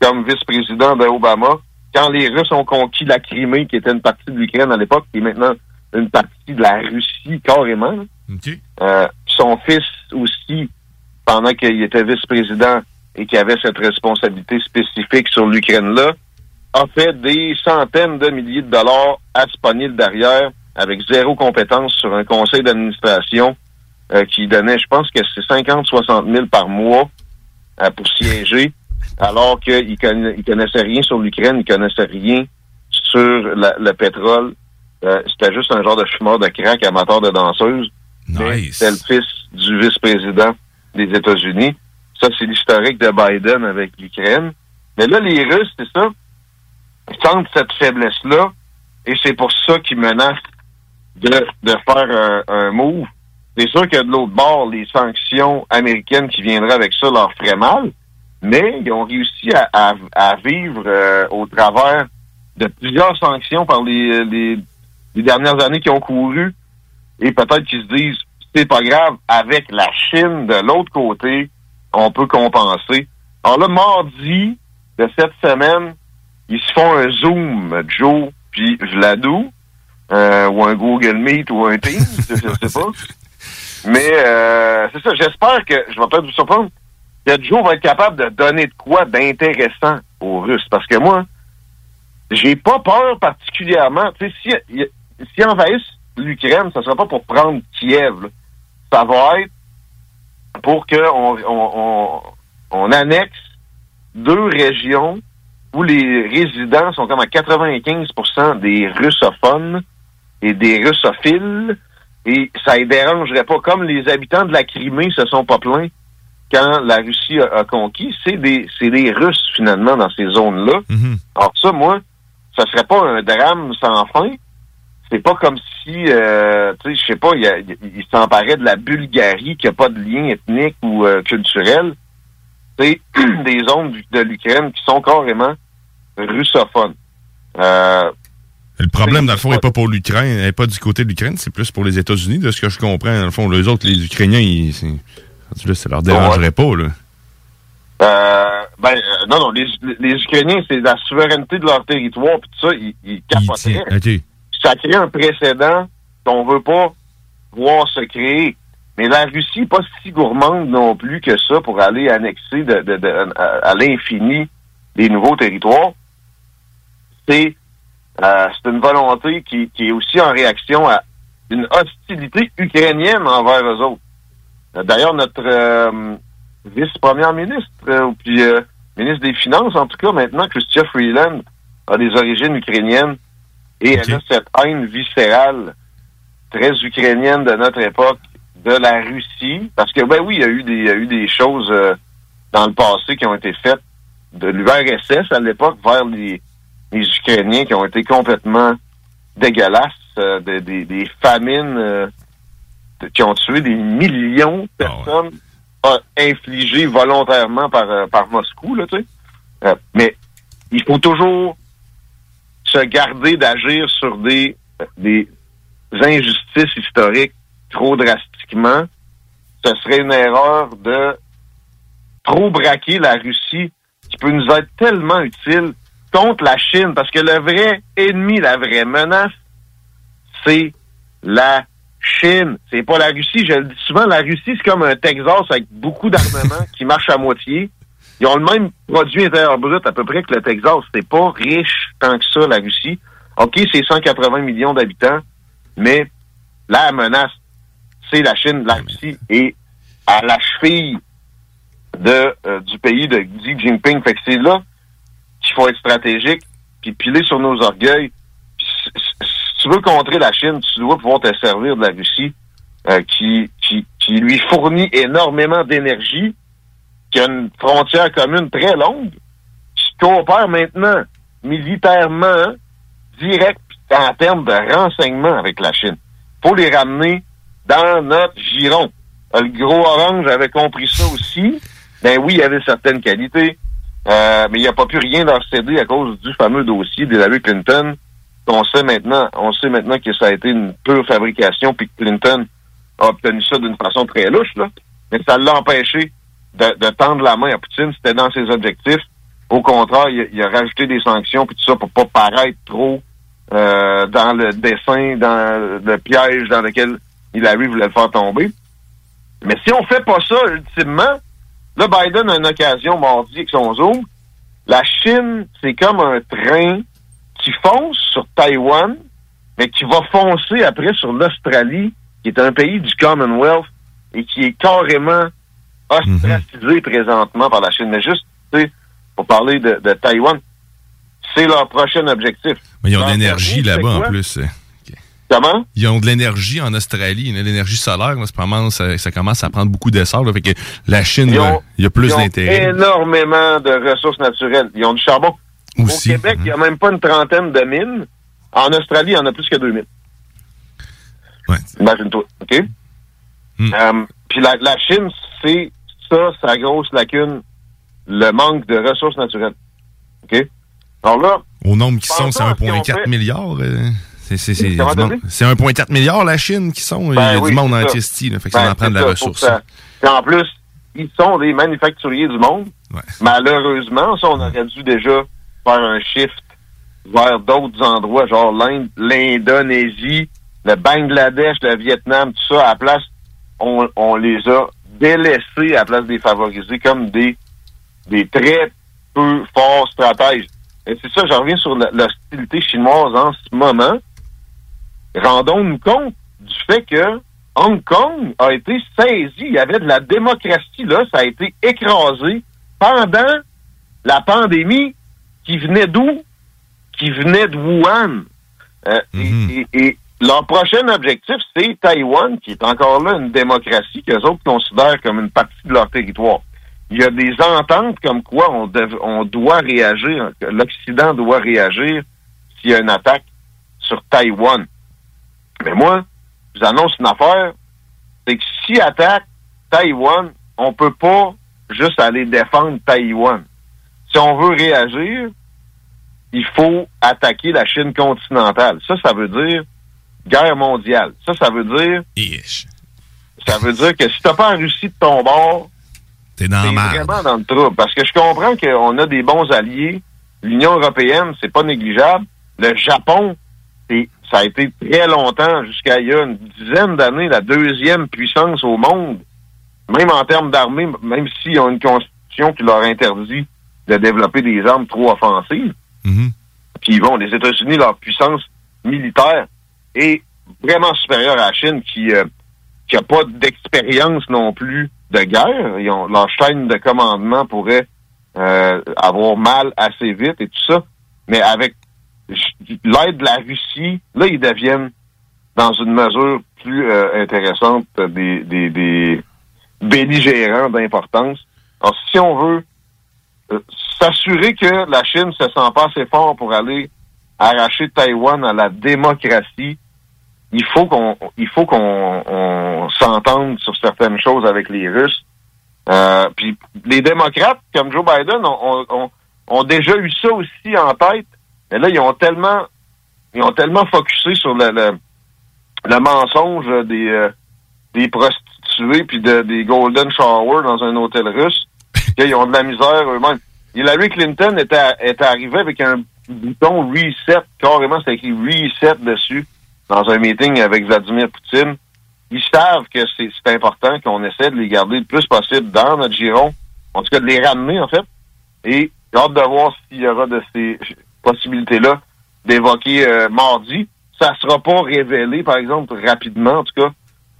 comme vice-président d'Obama. Quand les Russes ont conquis la Crimée, qui était une partie de l'Ukraine à l'époque, qui est maintenant une partie de la Russie carrément. Euh, son fils aussi, pendant qu'il était vice-président et qu'il avait cette responsabilité spécifique sur l'Ukraine-là, a fait des centaines de milliers de dollars à pogner le derrière avec zéro compétence sur un conseil d'administration euh, qui donnait, je pense que c'est 50-60 000 par mois euh, pour siéger, alors qu'il conna- il connaissait rien sur l'Ukraine, il connaissait rien sur la- le pétrole. Euh, C'était juste un genre de fumeur de crack amateur de danseuse. Mais C'est le fils du vice-président des États-Unis. Ça, c'est l'historique de Biden avec l'Ukraine. Mais là, les Russes, c'est ça, ils sentent cette faiblesse-là, et c'est pour ça qu'ils menacent de, de faire un, un move. C'est sûr que de l'autre bord, les sanctions américaines qui viendraient avec ça leur feraient mal, mais ils ont réussi à, à- à vivre euh, au travers de plusieurs sanctions par les, les, les dernières années qui ont couru, et peut-être qu'ils se disent, c'est pas grave, avec la Chine de l'autre côté, on peut compenser. Alors là, mardi de cette semaine, ils se font un Zoom, Joe puis Vladou, euh, ou un Google Meet ou un Teams, je sais pas. Mais euh, c'est ça, j'espère que, je vais peut-être vous surprendre, que Joe va être capable de donner de quoi d'intéressant aux Russes. Parce que moi, j'ai pas peur particulièrement. Tu sais, si, si envahissent l'Ukraine, ça sera pas pour prendre Kiev. là. Ça va être pour qu'on on, on, on annexe deux régions où les résidents sont comme à 95% des russophones et des russophiles. Et ça ne dérangerait pas. Comme les habitants de la Crimée se sont pas plaints quand la Russie a, a conquis, c'est des, c'est des Russes finalement dans ces zones-là. Alors ça, moi, ça serait pas un drame sans fin. C'est pas comme si, euh, tu sais, je sais pas, il, y a- il- il s'emparait de la Bulgarie qui a pas de lien ethnique ou euh, culturel. C'est des zones de l'Ukraine qui sont carrément russophones. Euh, Le problème, dans le fond, n'est pas pour l'Ukraine, n'est pas du côté de l'Ukraine, c'est plus pour les États-Unis, de ce que je comprends. Dans le fond, les autres, les Ukrainiens, ils, là, ça leur dérangerait pas, là. Euh, Ben, euh, non, non, les, les Ukrainiens, c'est la souveraineté de leur territoire, puis tout ça, ils, ils capoteraient. Ça crée un précédent qu'on veut pas voir se créer. Mais la Russie n'est pas si gourmande non plus que ça pour aller annexer de, de- de- à, à l'infini des nouveaux territoires. C'est euh, c'est une volonté qui, qui est aussi en réaction à une hostilité ukrainienne envers eux autres. Euh, D'ailleurs, notre euh, vice-première ministre, ou puis euh, ministre des Finances, en tout cas, maintenant, Christian Freeland, a des origines ukrainiennes et elle a cette haine viscérale très ukrainienne de notre époque de la Russie. Parce que, ben oui, il y a eu des, il y a eu des choses dans le passé qui ont été faites de l'URSS à l'époque vers les, les Ukrainiens qui ont été complètement dégueulasses, euh, des- des, des famines euh, de- qui ont tué des millions de personnes euh, infligées volontairement par, euh, par Moscou, là, tu sais. Mais il faut toujours se garder d'agir sur des, des injustices historiques trop drastiquement. Ce serait une erreur de trop braquer la Russie qui peut nous être tellement utile contre la Chine, parce que le vrai ennemi, la vraie menace, c'est la Chine. C'est pas la Russie. Je le dis souvent, la Russie, c'est comme un Texas avec beaucoup d'armement qui marche à moitié. Ils ont le même produit intérieur brut à peu près que le Texas. C'est pas riche tant que ça, la Russie. OK, c'est 180 millions d'habitants, mais la menace, c'est la Chine, la Russie, et à la cheville de, euh, du pays de Xi Jinping. Fait que c'est là qu'il faut être stratégique, puis piler sur nos orgueils. Si, tu veux contrer la Chine, tu dois pouvoir te servir de la Russie, euh, qui, qui, qui lui fournit énormément d'énergie, qui a une frontière commune très longue, qui coopère maintenant militairement, direct en termes de renseignement avec la Chine. faut les ramener dans notre giron. Euh, Le gros orange avait compris ça aussi. Ben oui, il avait certaines qualités, euh, mais il n'y a pas pu rien leur céder à cause du fameux dossier d'Hillary Clinton. On sait maintenant, on sait maintenant que ça a été une pure fabrication, puis que Clinton a obtenu ça d'une façon très louche, là. Mais ça l'a empêché de, de tendre la main à Poutine. C'était dans ses objectifs. Au contraire, il a, il a rajouté des sanctions puis tout ça pour pas paraître trop euh, dans le dessin, dans le piège dans lequel Hillary voulait le faire tomber. Mais si on fait pas ça, ultimement, là, Biden a une occasion mardi avec son Zoom. La Chine, c'est comme un train qui fonce sur Taïwan, mais qui va foncer après sur l'Australie, qui est un pays du Commonwealth et qui est carrément ostracisé présentement par la Chine. Mais juste, tu sais, pour parler de, de Taïwan, c'est leur prochain objectif. Mais ils ont de l'énergie là-bas en plus. Comment? Ils ont de l'énergie en Australie, l'énergie solaire. là, ça, commence, ça commence à prendre beaucoup d'essor. là, Fait que la Chine, il y a plus ils ont d'intérêt. énormément de ressources naturelles. Ils ont du charbon. Aussi, Au Québec, il n'y a même pas une trentaine de mines. En Australie, il y en a plus que 2000. Imagine-toi. OK? Hmm. Euh, Puis la, la Chine, c'est ça, sa grosse lacune, le manque de ressources naturelles. OK? Alors là, Au nombre qui sont, c'est Pensons à ce qu'ils ont 1,4 fait. milliard. euh, c'est c'est- c'est Comment du t'as monde. dit? C'est 1,4 milliard la Chine qui sont. il y a Ben oui, du monde en là, Fait que Ben, ça en prend de la ça, ressource. en plus, ils sont des manufacturiers du monde. Malheureusement, ça, on aurait dû déjà faire un shift vers d'autres endroits, genre l'Inde, l'Indonésie, le Bangladesh, le Vietnam, tout ça. À la place, on, on les a délaissés à la place des favorisés comme des, des très peu forts stratèges. Et c'est ça, je reviens sur la- l'hostilité chinoise en ce moment. Rendons-nous compte du fait que Hong Kong a été saisi. Il y avait de la démocratie là. Ça a été écrasé pendant la pandémie qui venait d'où? Qui venait de Wuhan. Euh, et, et- et leur prochain objectif, c'est Taïwan, qui est encore là une démocratie qu'eux autres considèrent comme une partie de leur territoire. Il y a des ententes comme quoi on, dev- on doit réagir, l'Occident doit réagir s'il y a une attaque sur Taïwan. Mais moi, je vous annonce une affaire, c'est que si attaque Taïwan, on peut pas juste aller défendre Taïwan. Si on veut réagir, il faut attaquer la Chine continentale. Ça, ça veut dire guerre mondiale. Ça, ça veut dire... Ça veut dire que si t'as pas la Russie de ton bord, T'es dans vraiment dans le trouble. Parce que je comprends qu'on a des bons alliés. L'Union européenne, c'est pas négligeable. Le Japon, ça a été très longtemps, jusqu'à il y a une dizaine d'années, la deuxième puissance au monde. Même en termes d'armée, même s'ils ont une constitution qui leur interdit de développer des armes trop offensives. Puis bon, les États-Unis, leur puissance militaire est vraiment supérieure à la Chine qui euh, qui a pas d'expérience non plus de guerre. Ils ont, leur chaîne de commandement pourrait euh, avoir mal assez vite et tout ça. Mais avec l'aide de la Russie, là, ils deviennent, dans une mesure plus euh, intéressante, des, des, des belligérants d'importance. Alors, si on veut euh, s'assurer que la Chine se sent pas assez fort pour aller arracher Taïwan à la démocratie, il faut qu'on il faut qu'on on s'entende sur certaines choses avec les Russes. Euh, puis les démocrates, comme Joe Biden, ont, ont, ont déjà eu ça aussi en tête. Mais là, ils ont tellement ils ont tellement focusé sur le, le, le mensonge des, euh, des prostituées puis de, des golden shower dans un hôtel russe qu'ils ont de la misère eux-mêmes. Hillary Clinton était, était arrivée avec un bouton reset, carrément c'est écrit reset dessus dans un meeting avec Vladimir Poutine. Ils savent que c'est c'est important qu'on essaie de les garder le plus possible dans notre giron, en tout cas de les ramener en fait. Et j'ai hâte de voir s'il y aura de ces possibilités-là d'évoquer euh, mardi. Ça sera pas révélé, par exemple, rapidement, en tout cas,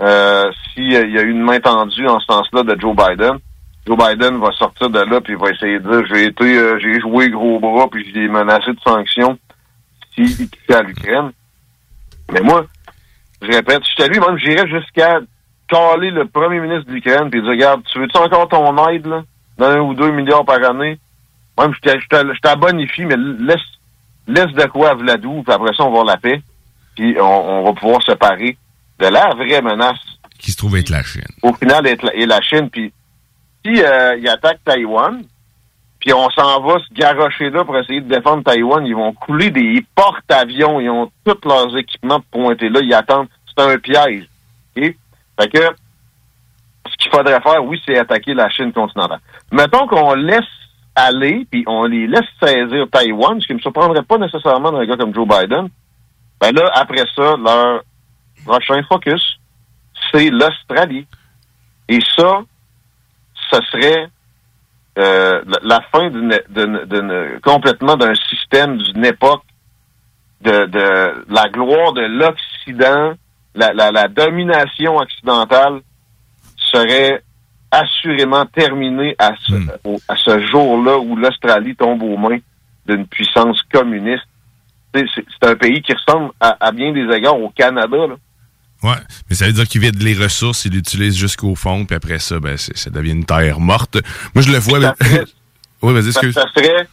euh, s'il y a eu une main tendue en ce sens-là de Joe Biden. Joe Biden va sortir de là puis il va essayer de dire j'ai été euh, j'ai joué gros bras puis j'ai menacé de sanctions quittait à l'Ukraine. Mais moi, je répète, je lui, même j'irais jusqu'à caler le premier ministre de l'Ukraine puis dire regarde, tu veux-tu encore ton aide là, d'un ou deux milliards par année? Même je je t'abonifie, mais laisse laisse de quoi à Vladou, puis après ça, on va avoir la paix. Puis on, on va pouvoir se parer de la vraie menace Qui se trouve être la Chine. au final est la, est la Chine. Puis si euh, ils attaquent Taïwan, puis on s'en va se garrocher là pour essayer de défendre Taïwan, ils vont couler des porte-avions, ils ont tous leurs équipements pointés là, ils attendent. C'est un piège. OK? Fait que ce qu'il faudrait faire, oui, c'est attaquer la Chine continentale. Mettons qu'on laisse aller, puis on les laisse saisir Taïwan, ce qui ne me surprendrait pas nécessairement d'un gars comme Joe Biden. Ben là, après ça, leur prochain focus, c'est l'Australie. Et ça, ce serait euh, la, fin d'une, d'une- d'une- complètement d'un système, d'une époque de, de la gloire de l'Occident, la, la, la domination occidentale serait assurément à ce, au- à ce jour-là où l'Australie tombe aux mains d'une puissance communiste. C'est, un pays qui ressemble à, à bien des égards au Canada. Là. Ouais, mais ça veut dire qu'ils vident les ressources, ils l'utilisent jusqu'au fond, puis après ça, ben, ça devient une terre morte. Moi, je le vois. Ça oui, vas-y, excuse. ça serait.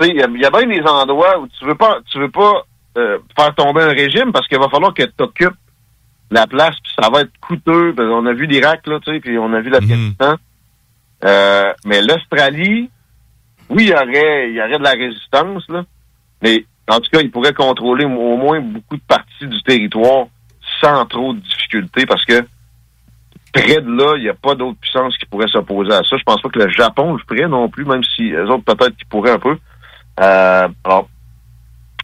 Tu sais, il y, a- il y a bien des endroits où tu veux pas, tu veux pas euh, faire tomber un régime parce qu'il va falloir que tu occupes la place, puis ça va être coûteux. parce qu'on a vu l'Irak, là, tu sais, puis on a vu l'Afghanistan. Euh, mais l'Australie, oui, il y aurait, il y aurait de la résistance, là. Mais en tout cas, il pourrait contrôler au moins beaucoup de parties du territoire sans trop de difficultés parce que près de là, il n'y a pas d'autres puissances qui pourraient s'opposer à ça. Je pense pas que le Japon le ferait non plus, même si les autres peut-être qu'ils pourraient un peu. Euh, alors,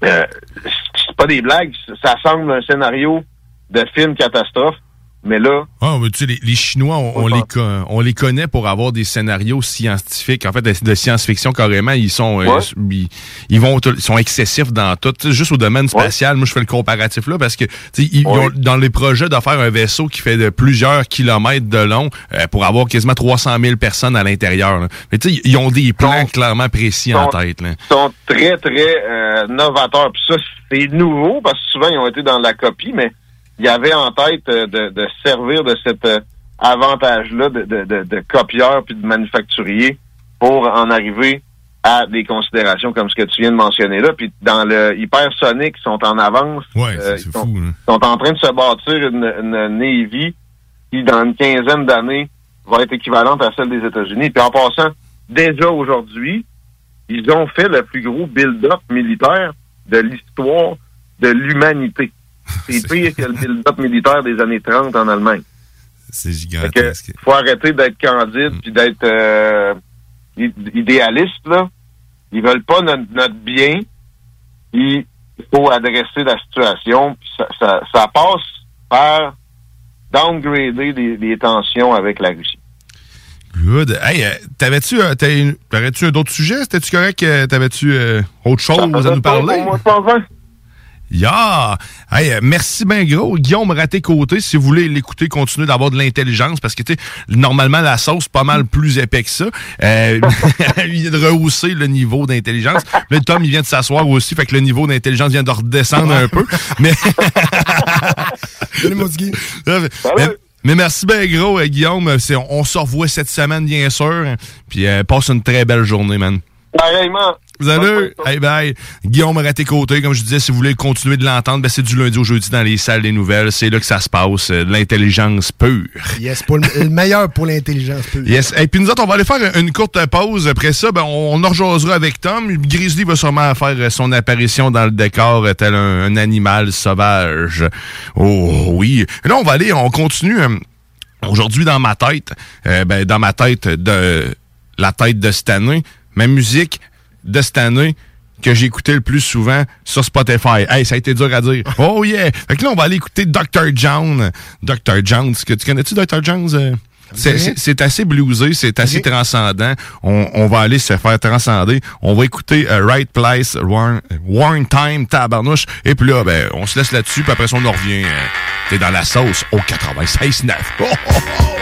euh, c'est pas des blagues, ça semble un scénario de film catastrophe, mais là, Ah, mais tu sais, les, les Chinois, on, on les con- on les connaît pour avoir des scénarios scientifiques, en fait, de, de science-fiction carrément. Ils sont, euh, ils, ils vont, ils sont excessifs dans tout. Juste au domaine spatial, moi, je fais le comparatif là parce que, tu sais, ils, ils ont dans les projets de faire un vaisseau qui fait de plusieurs kilomètres de long euh, pour avoir quasiment 300 000 personnes à l'intérieur. là. Mais tu sais, ils ont des plans clairement précis en tête. Là. sont très, très euh, novateurs. Puis ça, c'est nouveau parce que souvent, ils ont été dans la copie, mais il y avait en tête euh, de, de servir de cet euh, avantage-là de, de, de, de copieur puis de manufacturier pour en arriver à des considérations comme ce que tu viens de mentionner là. Puis dans le hypersonique, ils sont en avance. Ouais, Euh, c'est ils fou. sont, là. sont en train de se bâtir une, une Navy qui, dans une quinzaine d'années, va être équivalente à celle des États-Unis. Puis en passant, déjà aujourd'hui, ils ont fait le plus gros build-up militaire de l'histoire de l'humanité. C'est pire que le build-up militaire des années 30 en Allemagne. C'est gigantesque. faut arrêter d'être candide puis d'être euh, idéaliste, là. Ils veulent pas notre, notre bien. Il faut adresser la situation. Puis ça, ça, ça passe par downgrader les, les tensions avec la Russie. Good. Hey, euh, t'avais-tu euh, t'aurais-tu d'autres sujets? C'était-tu correct? T'avais-tu euh, autre chose à nous parler? Yeah! Hey, euh, merci bien gros. Guillaume Raté-Côté, si vous voulez l'écouter, continuez d'avoir de l'intelligence parce que, tu sais, normalement, la sauce, pas mal plus épais que ça. Euh, il vient de rehausser le niveau d'intelligence. Là, Tom, il vient de s'asseoir aussi, fait que le niveau d'intelligence vient de redescendre un peu. Mais... mais, mais merci bien gros, euh, Guillaume. On, on se revoit cette semaine, bien sûr. Puis euh, passe une très belle journée, man. Pareillement. Salut! Hey, bye! Guillaume Raté-Côté, comme je disais, si vous voulez continuer de l'entendre, ben, c'est du lundi au jeudi dans les salles des nouvelles. C'est là que ça se passe. euh, de l'intelligence pure. Yes, pour le, le meilleur pour l'intelligence pure. Yes. Et puis nous autres, on va aller faire une courte pause. Après ça, ben, on en rejasera avec Tom. Grizzly va sûrement faire euh, son apparition dans le décor euh, tel un, un animal sauvage. Oh oui. Là, on va aller, on continue. Aujourd'hui, dans ma tête, euh, ben, dans ma tête de la tête de cette année, ma musique de cette année que j'ai écouté le plus souvent sur Spotify. Hey, ça a été dur à dire. Oh yeah! Fait que là, on va aller écouter Dr. John. Dr. Jones. Que, tu connais-tu Dr. Jones? euh? C'est- assez bluesé, c'est assez transcendant. On, on va aller se faire transcender. On va écouter euh, Right Place, Warn, Warn Time, Tabarnouche. Et puis là, ben, on se laisse là-dessus. Puis après ça, on en revient. euh, T'es dans la sauce au 96.9. Oh, oh, oh.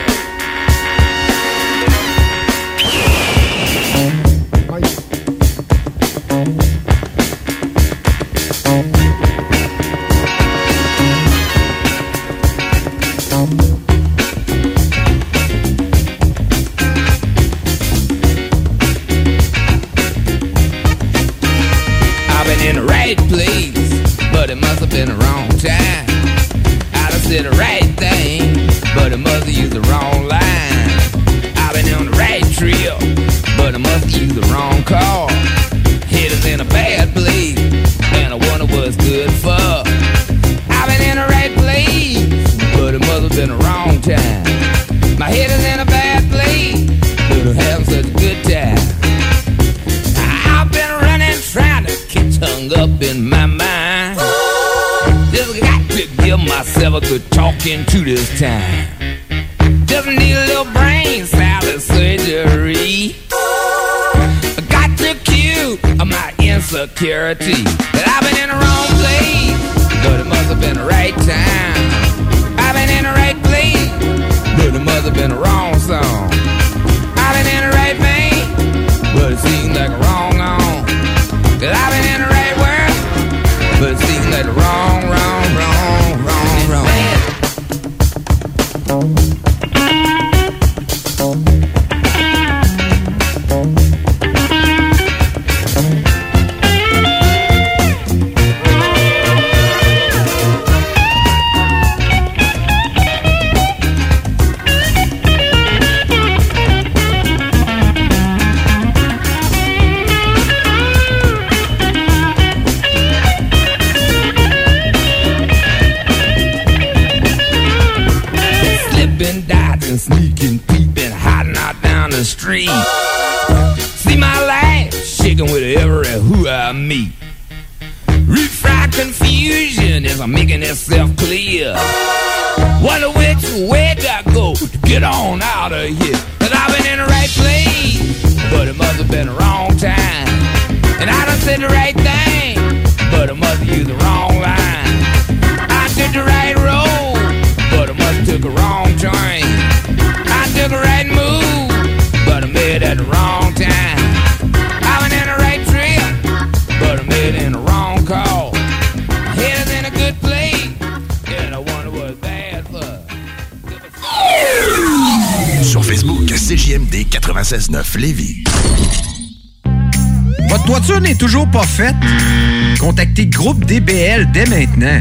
security Faite? Contactez Groupe DBL dès maintenant.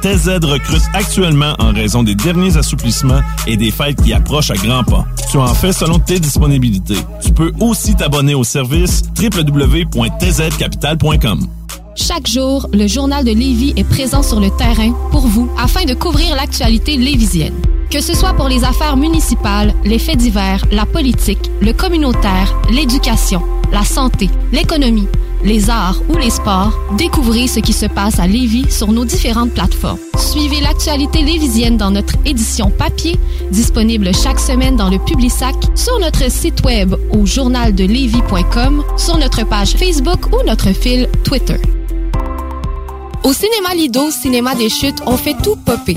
TZ recrute actuellement en raison des derniers assouplissements et des fêtes qui approchent à grands pas. Tu en fais selon tes disponibilités. Tu peux aussi t'abonner au service www.tzcapital.com. Chaque jour, le journal de Lévis est présent sur le terrain pour vous afin de couvrir l'actualité lévisienne. Que ce soit pour les affaires municipales, les faits divers, la politique, le communautaire, l'éducation, la santé, l'économie, les arts ou les sports, découvrez ce qui se passe à Lévis sur nos différentes plateformes. Suivez l'actualité lévisienne dans notre édition papier, disponible chaque semaine dans le Publisac, sur notre site web au journaldelevis.com, sur notre page Facebook ou notre fil Twitter. Au cinéma Lido, cinéma des chutes, on fait tout popper.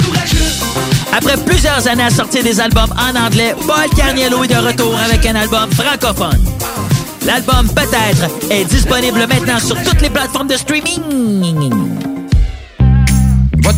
Après plusieurs années à sortir des albums en anglais, Paul Carniello est de retour avec un album francophone. L'album Peut-être est disponible maintenant sur toutes les plateformes de streaming.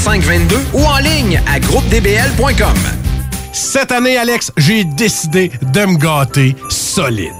418-681-2522 ou en ligne à groupedbl.com. Cette année, Alex, j'ai décidé de me gâter solide.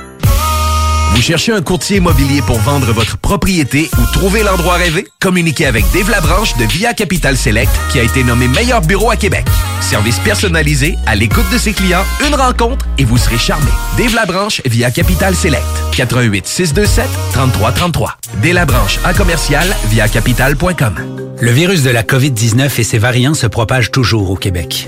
Vous cherchez un courtier immobilier pour vendre votre propriété ou trouver l'endroit rêvé? Communiquez avec Dave Labranche de Via Capital Select qui a été nommé meilleur bureau à Québec. Service personnalisé, à l'écoute de ses clients, une rencontre et vous serez charmé. Dave Labranche via Capital Select. 88 627 3333. Dave Labranche à commercial via capital.com. Le virus de la COVID-19 et ses variants se propagent toujours au Québec.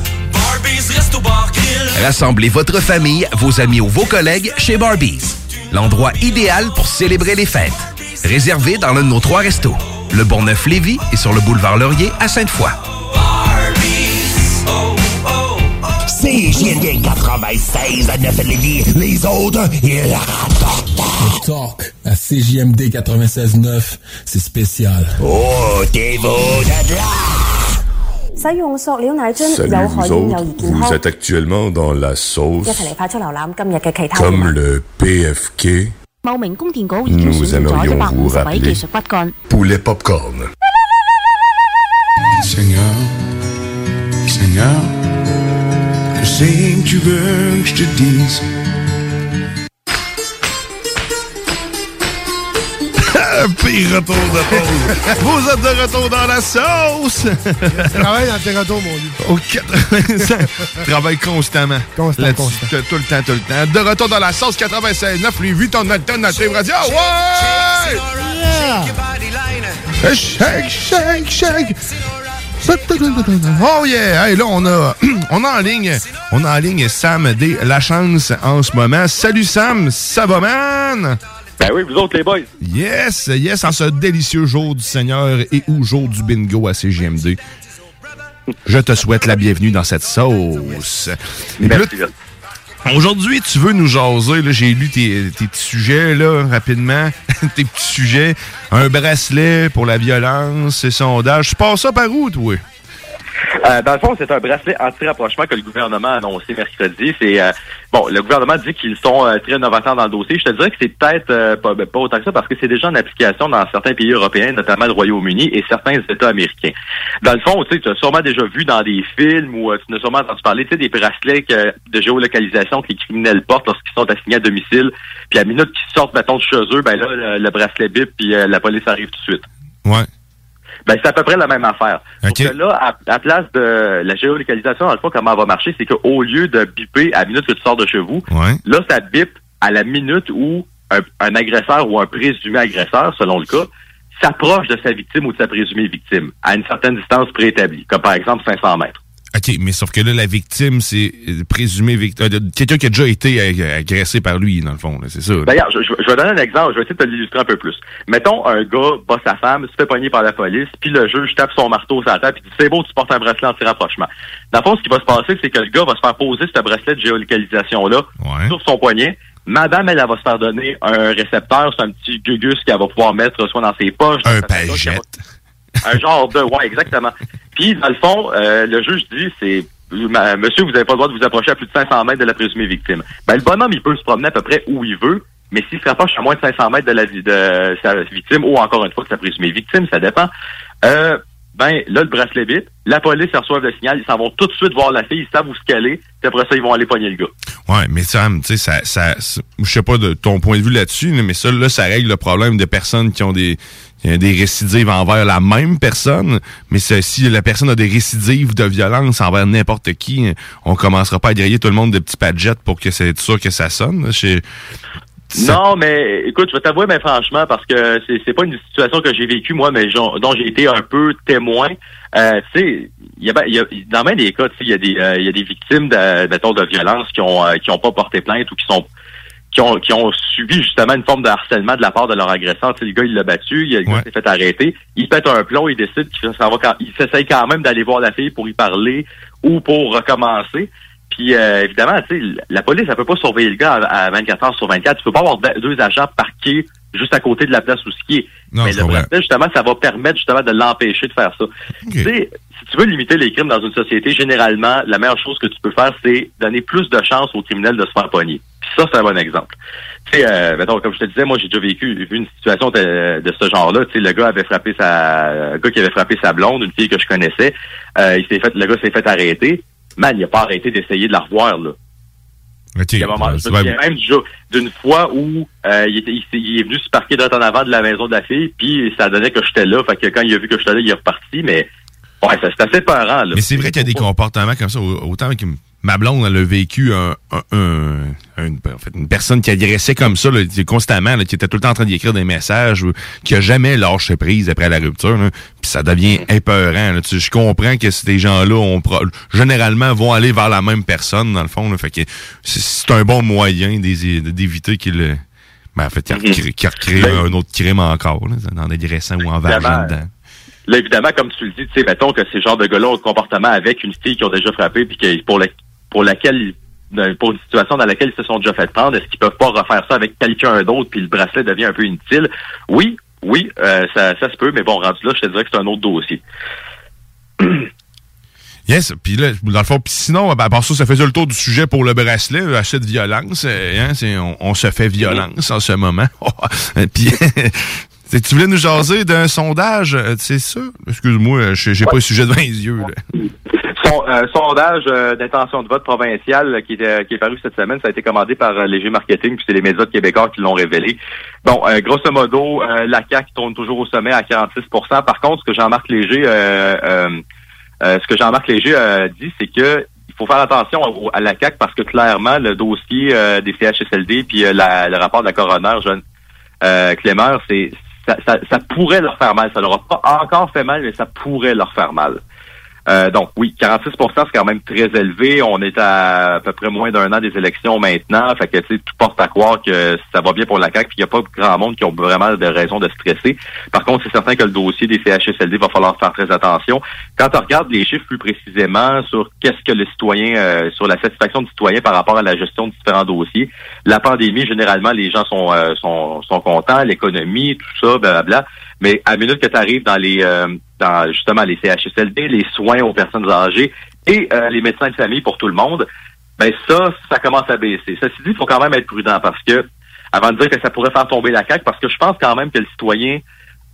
Rassemblez votre famille, vos amis ou vos collègues chez Barbies. L'endroit idéal pour célébrer les fêtes. Réservé dans l'un de nos trois restos. Le Bonneuf-Lévis et sur le boulevard Laurier à Sainte-Foy. CJMD 96 à 9 Lévis. Les autres, ils la rapportent. Le talk à CJMD 96.9, c'est spécial. Oh, t'es beau de là! Salut vous êtes actuellement dans la sauce comme le PFK. Nous aimerions vous rappeler poulet popcorn. Seigneur, Seigneur, que sais-tu veux que je te dise Pire retour de pause. Vous êtes de retour dans la sauce. Travaille dans tes retours, mon Dieu. Au 85. Travaille constamment. Constant. Tout, le temps, tout le temps. De retour dans la sauce 96 9 les 8 tonnes alternative radio. Ouais! Eh, Shake, shake, shake. Oh yeah! Hey, là, on a, on a en ligne, on a en ligne Sam D. La Chance en ce moment. Salut Sam, ça va man? Ben oui, vous autres les boys. Yes, yes, en ce délicieux jour du Seigneur et ou jour du bingo à CGMD. Je te souhaite la bienvenue dans cette sauce. Merci. Aujourd'hui, tu veux nous jaser, là, j'ai lu tes, tes petits sujets, là, rapidement, tes petits sujets. Un bracelet pour la violence, et sondage. Tu passes ça par où, toi? Euh, dans le fond, c'est un bracelet anti-rapprochement que le gouvernement a annoncé mercredi. C'est euh, bon, le gouvernement dit qu'ils sont euh, très novateurs dans le dossier. Je te dirais que c'est peut-être euh, pas, ben, pas autant que ça parce que c'est déjà en application dans certains pays européens, notamment le Royaume-Uni et certains États américains. Dans le fond, tu sais, as sûrement déjà vu dans des films ou euh, tu n'as sûrement entendu parler, tu sais, des bracelets de géolocalisation que les criminels portent lorsqu'ils sont assignés à domicile. Puis à la minute qu'ils sortent, mettons, de chez eux, ben là, le, le bracelet bip puis la police arrive tout de suite. Ouais. Ben, c'est à peu près la même affaire. OK. Sauf que là, à, à place de la géolocalisation, dans le fond, comment elle va marcher, c'est qu'au lieu de biper à la minute que tu sors de chez vous, Ouais. là, ça bip à la minute où un, un agresseur ou un présumé agresseur, selon le cas, s'approche de sa victime ou de sa présumée victime à une certaine distance préétablie, comme par exemple 500 mètres. OK, mais sauf que là, la victime, c'est euh, présumé victime. Quelqu'un qui a déjà été ag- agressé par lui, dans le fond, c'est ça. là. D'ailleurs, je, je- je vais donner un exemple, je vais essayer de te l'illustrer un peu plus. Mettons, un gars bat sa femme, se fait pogner par la police, puis le juge tape son marteau sur la table, puis dit « C'est beau, tu portes un bracelet anti-rapprochement. » Dans le fond, ce qui va se passer, c'est que le gars va se faire poser ce bracelet de géolocalisation-là sur son poignet. Madame, elle, elle va se faire donner un récepteur, c'est un petit gugus qu'elle va pouvoir mettre soit dans ses poches. Un pagette. Un genre de ouais exactement. Puis dans le fond euh, le juge dit c'est monsieur vous n'avez pas le droit de vous approcher à plus de 500 mètres de la présumée victime. Ben le bonhomme il peut se promener à peu près où il veut mais s'il se rapproche à moins de 500 mètres de la de sa victime ou encore une fois de sa présumée victime ça dépend. Euh, ben là le bracelet bip la police ils reçoivent le signal. Ils s'en vont tout de suite voir la fille. Ils savent où se caler puis après ça ils vont aller pogner le gars. Ouais, mais Sam, tu sais, ça, ça, ça- je sais pas de ton point de vue là-dessus, là, mais ça, là, ça règle le problème de personnes qui ont des, des récidives envers la même personne. Mais si la personne a des récidives de violence envers n'importe qui, on commencera pas à griller tout le monde de petits padgets pour que c'est sûr que ça sonne. Non, mais écoute, je vais t'avouer, mais franchement, parce que c'est c'est pas une situation que j'ai vécue moi, mais dont j'ai été un peu témoin. Euh, tu sais, il y a, ben- y a- dans bien des cas, tu sais, il y a des euh, y a des victimes de, mettons, de violence qui ont euh, qui ont pas porté plainte ou qui sont qui ont qui ont subi justement une forme de harcèlement de la part de leur agresseur. Tu sais, le gars, il l'a battu, il, s'est fait arrêter, il pète un plomb, il décide qu'il s'en va quand il s'essaye quand même d'aller voir la fille pour y parler ou pour recommencer. Puis euh, évidemment, tu sais, la police, elle peut pas surveiller le gars à, à 24 heures sur 24. Tu peux pas avoir de- deux agents parqués juste à côté de la place où skier. Non, Mais le bracelet, justement, ça va permettre justement de l'empêcher de faire ça. Tu sais, si tu veux limiter les crimes dans une société, généralement, la meilleure chose que tu peux faire, c'est donner plus de chances aux criminels de se faire pogner. Puis ça, c'est un bon exemple. Tu sais, euh, mettons, comme je te disais, moi, j'ai déjà vécu vu une situation de, de ce genre-là. Tu sais, le gars avait frappé sa, un gars qui avait frappé sa blonde, une fille que je connaissais. Euh, il s'est fait, le gars s'est fait arrêter. Man, il a pas arrêté d'essayer de la revoir, là. OK. Il y a un moment, je me souviens même d'une fois où euh, il, était, il, est venu se parquer droit en avant de la maison de la fille, puis ça donnait que j'étais là. Fait que quand il a vu que j'étais là, il est reparti, mais ouais, ça c'est assez peurant. Là. Mais c'est vrai qu'il y a des comportements comme ça. Au- Autant que ma blonde, elle a vécu un, un- un- un- en fait, une personne qui agressait comme ça, là, constamment, là, qui était tout le temps en train d'écrire des messages, ou qui a jamais lâché prise après la rupture. là. Puis ça devient épeurant. là. Tu je comprends que ces gens-là, généralement, vont aller vers la même personne, dans le fond. là. Fait que c'est- un bon moyen d'é- d'éviter qu'il... Ben, en fait, qu'il recrée un autre crime encore, là, en agressant ou en vageant dedans. Là, évidemment, comme tu le dis, tu sais, mettons que ces genres de gars-là ont le comportement avec une fille qui ont déjà frappé, puis que pour, la, pour laquelle, dans- pour une situation dans laquelle ils se sont déjà fait prendre, est-ce qu'ils peuvent pas refaire ça avec quelqu'un d'autre, puis le bracelet devient un peu inutile? Oui, oui, euh, ça, ça se peut, mais bon, rendu là, je te dirais que c'est un autre dossier. Yes, puis là, dans le fond, puis sinon, ben, à part ça, ça faisait le tour du sujet pour le bracelet, euh, achat de violence. euh, hein, on, on se fait violence en ce moment. puis, tu voulais nous jaser d'un sondage, euh, c'est ça? Excuse-moi, euh, j'ai pas le sujet devant les yeux. là. Son, euh, sondage euh, d'intention de vote provincial euh, qui, est, qui est paru cette semaine, ça a été commandé par Léger Marketing, puis c'est les médias québécois qui l'ont révélé. Bon, grosso modo, la CAQ tourne toujours au sommet à 46% Par contre, ce que Jean-Marc Léger, euh, euh, euh, ce que Jean-Marc Léger dit, c'est que il faut faire attention à la CAQ parce que clairement, le dossier des CHSLD puis la- le rapport de la coroner, jeune euh, Clémer, c'est ça, ça, pourrait leur faire mal. Ça leur a pas encore fait mal, mais ça pourrait leur faire mal. Euh, donc oui, 46% c'est quand même très élevé. On est à à peu près moins d'un an des élections maintenant. Fait que tu sais, tout porte à croire que ça va bien pour la CAQ, puis il n'y a pas grand monde qui ont vraiment de raison de stresser. Par contre, c'est certain que le dossier des CHSLD va falloir faire très attention. Quand on regarde les chiffres plus précisément sur qu'est-ce que le citoyen, euh, sur la satisfaction du citoyen par rapport à la gestion de différents dossiers, la pandémie, généralement, les gens sont, euh, sont, sont contents, l'économie, tout ça, blablabla. Mais à minute que tu arrives dans les euh, dans justement les CHSLD, les soins aux personnes âgées et euh, les médecins de famille pour tout le monde, ben ça, ça commence à baisser. Ceci dit, il faut quand même être prudent parce que avant de dire que ça pourrait faire tomber la CAQ, parce que je pense quand même que le citoyen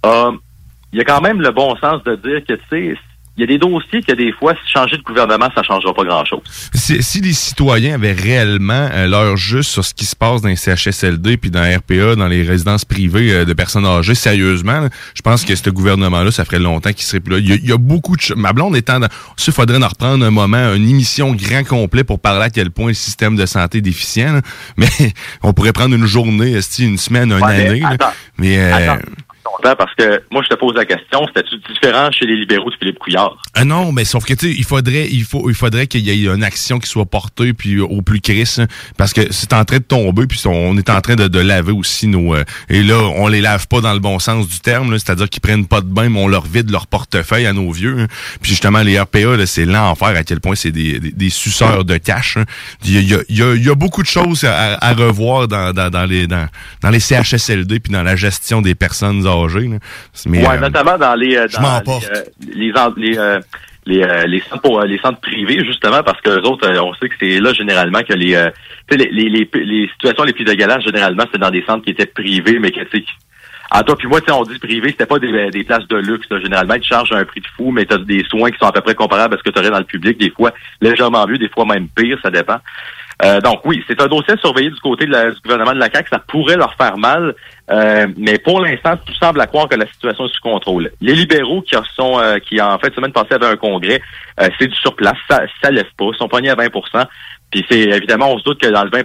a il y a quand même le bon sens de dire que tu sais, il y a des dossiers que des fois, si changer de gouvernement, ça changera pas grand-chose. Si, si les citoyens avaient réellement euh, l'heure juste sur ce qui se passe dans les CHSLD puis dans les RPA, dans les résidences privées euh, de personnes âgées, sérieusement, là, je pense que ce gouvernement-là, ça ferait longtemps qu'il serait plus là. Il y a, il y a beaucoup de... Ma blonde étant dans... Il faudrait en reprendre un moment, une émission grand complet pour parler à quel point le système de santé est déficient. là. Mais on pourrait prendre une journée, une semaine, une Ouais, mais année. là. Mais... euh, Attends, parce que moi, je te pose la question, c'était-tu différent chez les libéraux de Philippe Couillard? Ah non, mais sauf que tu il faudrait, il faut, il faudrait qu'il y ait une action qui soit portée puis au plus crisse, hein, parce que c'est en train de tomber puis on est en train de, laver aussi nos euh, et là on les lave pas dans le bon sens du terme, c'est-à-dire qu'ils prennent pas de bain, mais on leur vide leur portefeuille à nos vieux. hein. Puis justement les RPA, c'est l'enfer à quel point c'est des, des, suceurs de cash. hein. Il y a, y a- y a- beaucoup de choses à, revoir dans, dans, dans les dans, les CHSLD puis dans la gestion des personnes âgées. Là. Mais, ouais, euh, notamment dans les euh, dans les, euh, les, les, les, euh, les centres pour, les centres privés justement parce que les autres euh, on sait que c'est là généralement que les euh, les, les, les, situations les plus dégueulasses généralement c'est dans des centres qui étaient privés mais que tu ah toi puis moi tu sais on dit privé c'était pas des, des places de luxe là. généralement ils te chargent un prix de fou mais tu as des soins qui sont à peu près comparables à ce que tu aurais dans le public des fois légèrement mieux des fois même pire ça dépend euh, donc oui, c'est un dossier à surveiller du côté de la- du gouvernement de la CAQ. Ça pourrait leur faire mal, euh, mais pour l'instant, tout semble à croire que la situation est sous contrôle. Les libéraux qui sont, euh, qui en fait semaine passée avaient un congrès, euh, c'est du surplace, ça, ça lève pas, ils sont pognés à 20% Puis c'est évidemment, on se doute que dans le 20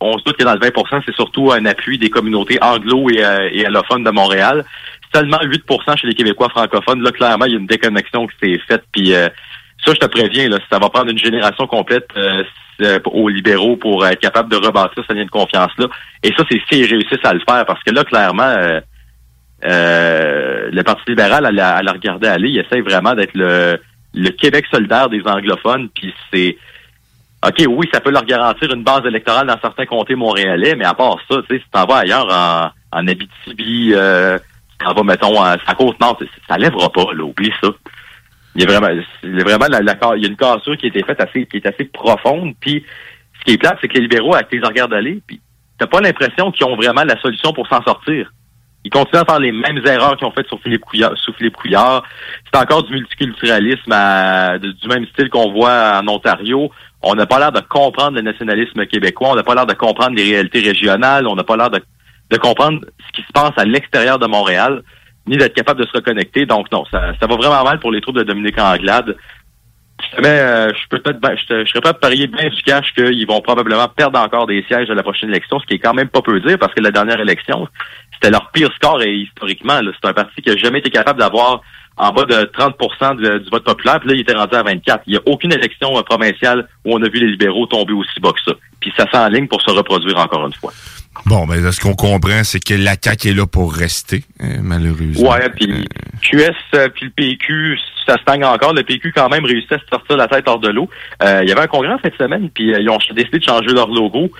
on se doute que dans le 20 c'est surtout un appui des communautés anglo et, euh, et allophones de Montréal. Seulement 8% chez les Québécois francophones. Là, clairement, il y a une déconnexion qui s'est faite. Puis euh, ça, je te préviens, là, ça va prendre une génération complète euh, euh, aux libéraux pour être capable de rebâtir ce lien de confiance-là. Et ça, c'est s'ils réussissent à le faire. Parce que là, clairement, euh, euh, le Parti libéral, à la, regarder aller, il essaie vraiment d'être le, le Québec solidaire des anglophones. Puis c'est... OK, oui, ça peut leur garantir une base électorale dans certains comtés montréalais, mais à part ça, tu sais, si t'en vas ailleurs en, en Abitibi, euh, si t'en vas, mettons, à, à Côte-Nord, ça lèvera pas, là, oublie ça. Il y a vraiment, il y a vraiment la, la- il y a une cassure qui a été faite assez, qui est assez profonde, puis ce qui est plate, c'est que les libéraux, avec les regards d'aller, puis t'as pas l'impression qu'ils ont vraiment la solution pour s'en sortir. Ils continuent à faire les mêmes erreurs qu'ils ont faites sur Philippe Couillard. Sous Philippe Couillard. C'est encore du multiculturalisme à- du même style qu'on voit en Ontario. On n'a pas l'air de comprendre le nationalisme québécois. On n'a pas l'air de comprendre les réalités régionales. On n'a pas l'air de, de comprendre ce qui se passe à l'extérieur de Montréal, ni d'être capable de se reconnecter. Donc non, ça, ça va vraiment mal pour les troupes de Dominique Anglade. Mais euh, je peux peut-être ben, je, je serais à parier bien du cash qu'ils vont probablement perdre encore des sièges à la prochaine élection, ce qui est quand même pas peu dire parce que la dernière élection, c'était leur pire score et historiquement. C'est un parti qui a jamais été capable d'avoir en bas de 30 de- du vote populaire, puis là, il était rendu à 24. Il n'y a aucune élection euh, provinciale où on a vu les libéraux tomber aussi bas que ça. Puis ça s'enligne pour se reproduire encore une fois. Bon, ben, là, ce qu'on comprend, c'est que la CAQ est là pour rester, euh, malheureusement. Ouais, puis QS euh, puis le PQ, ça stagne encore. Le PQ quand même réussit à se sortir la tête hors de l'eau. Euh, Il y avait un congrès de semaine, puis euh, ils ont décidé de changer leur logo.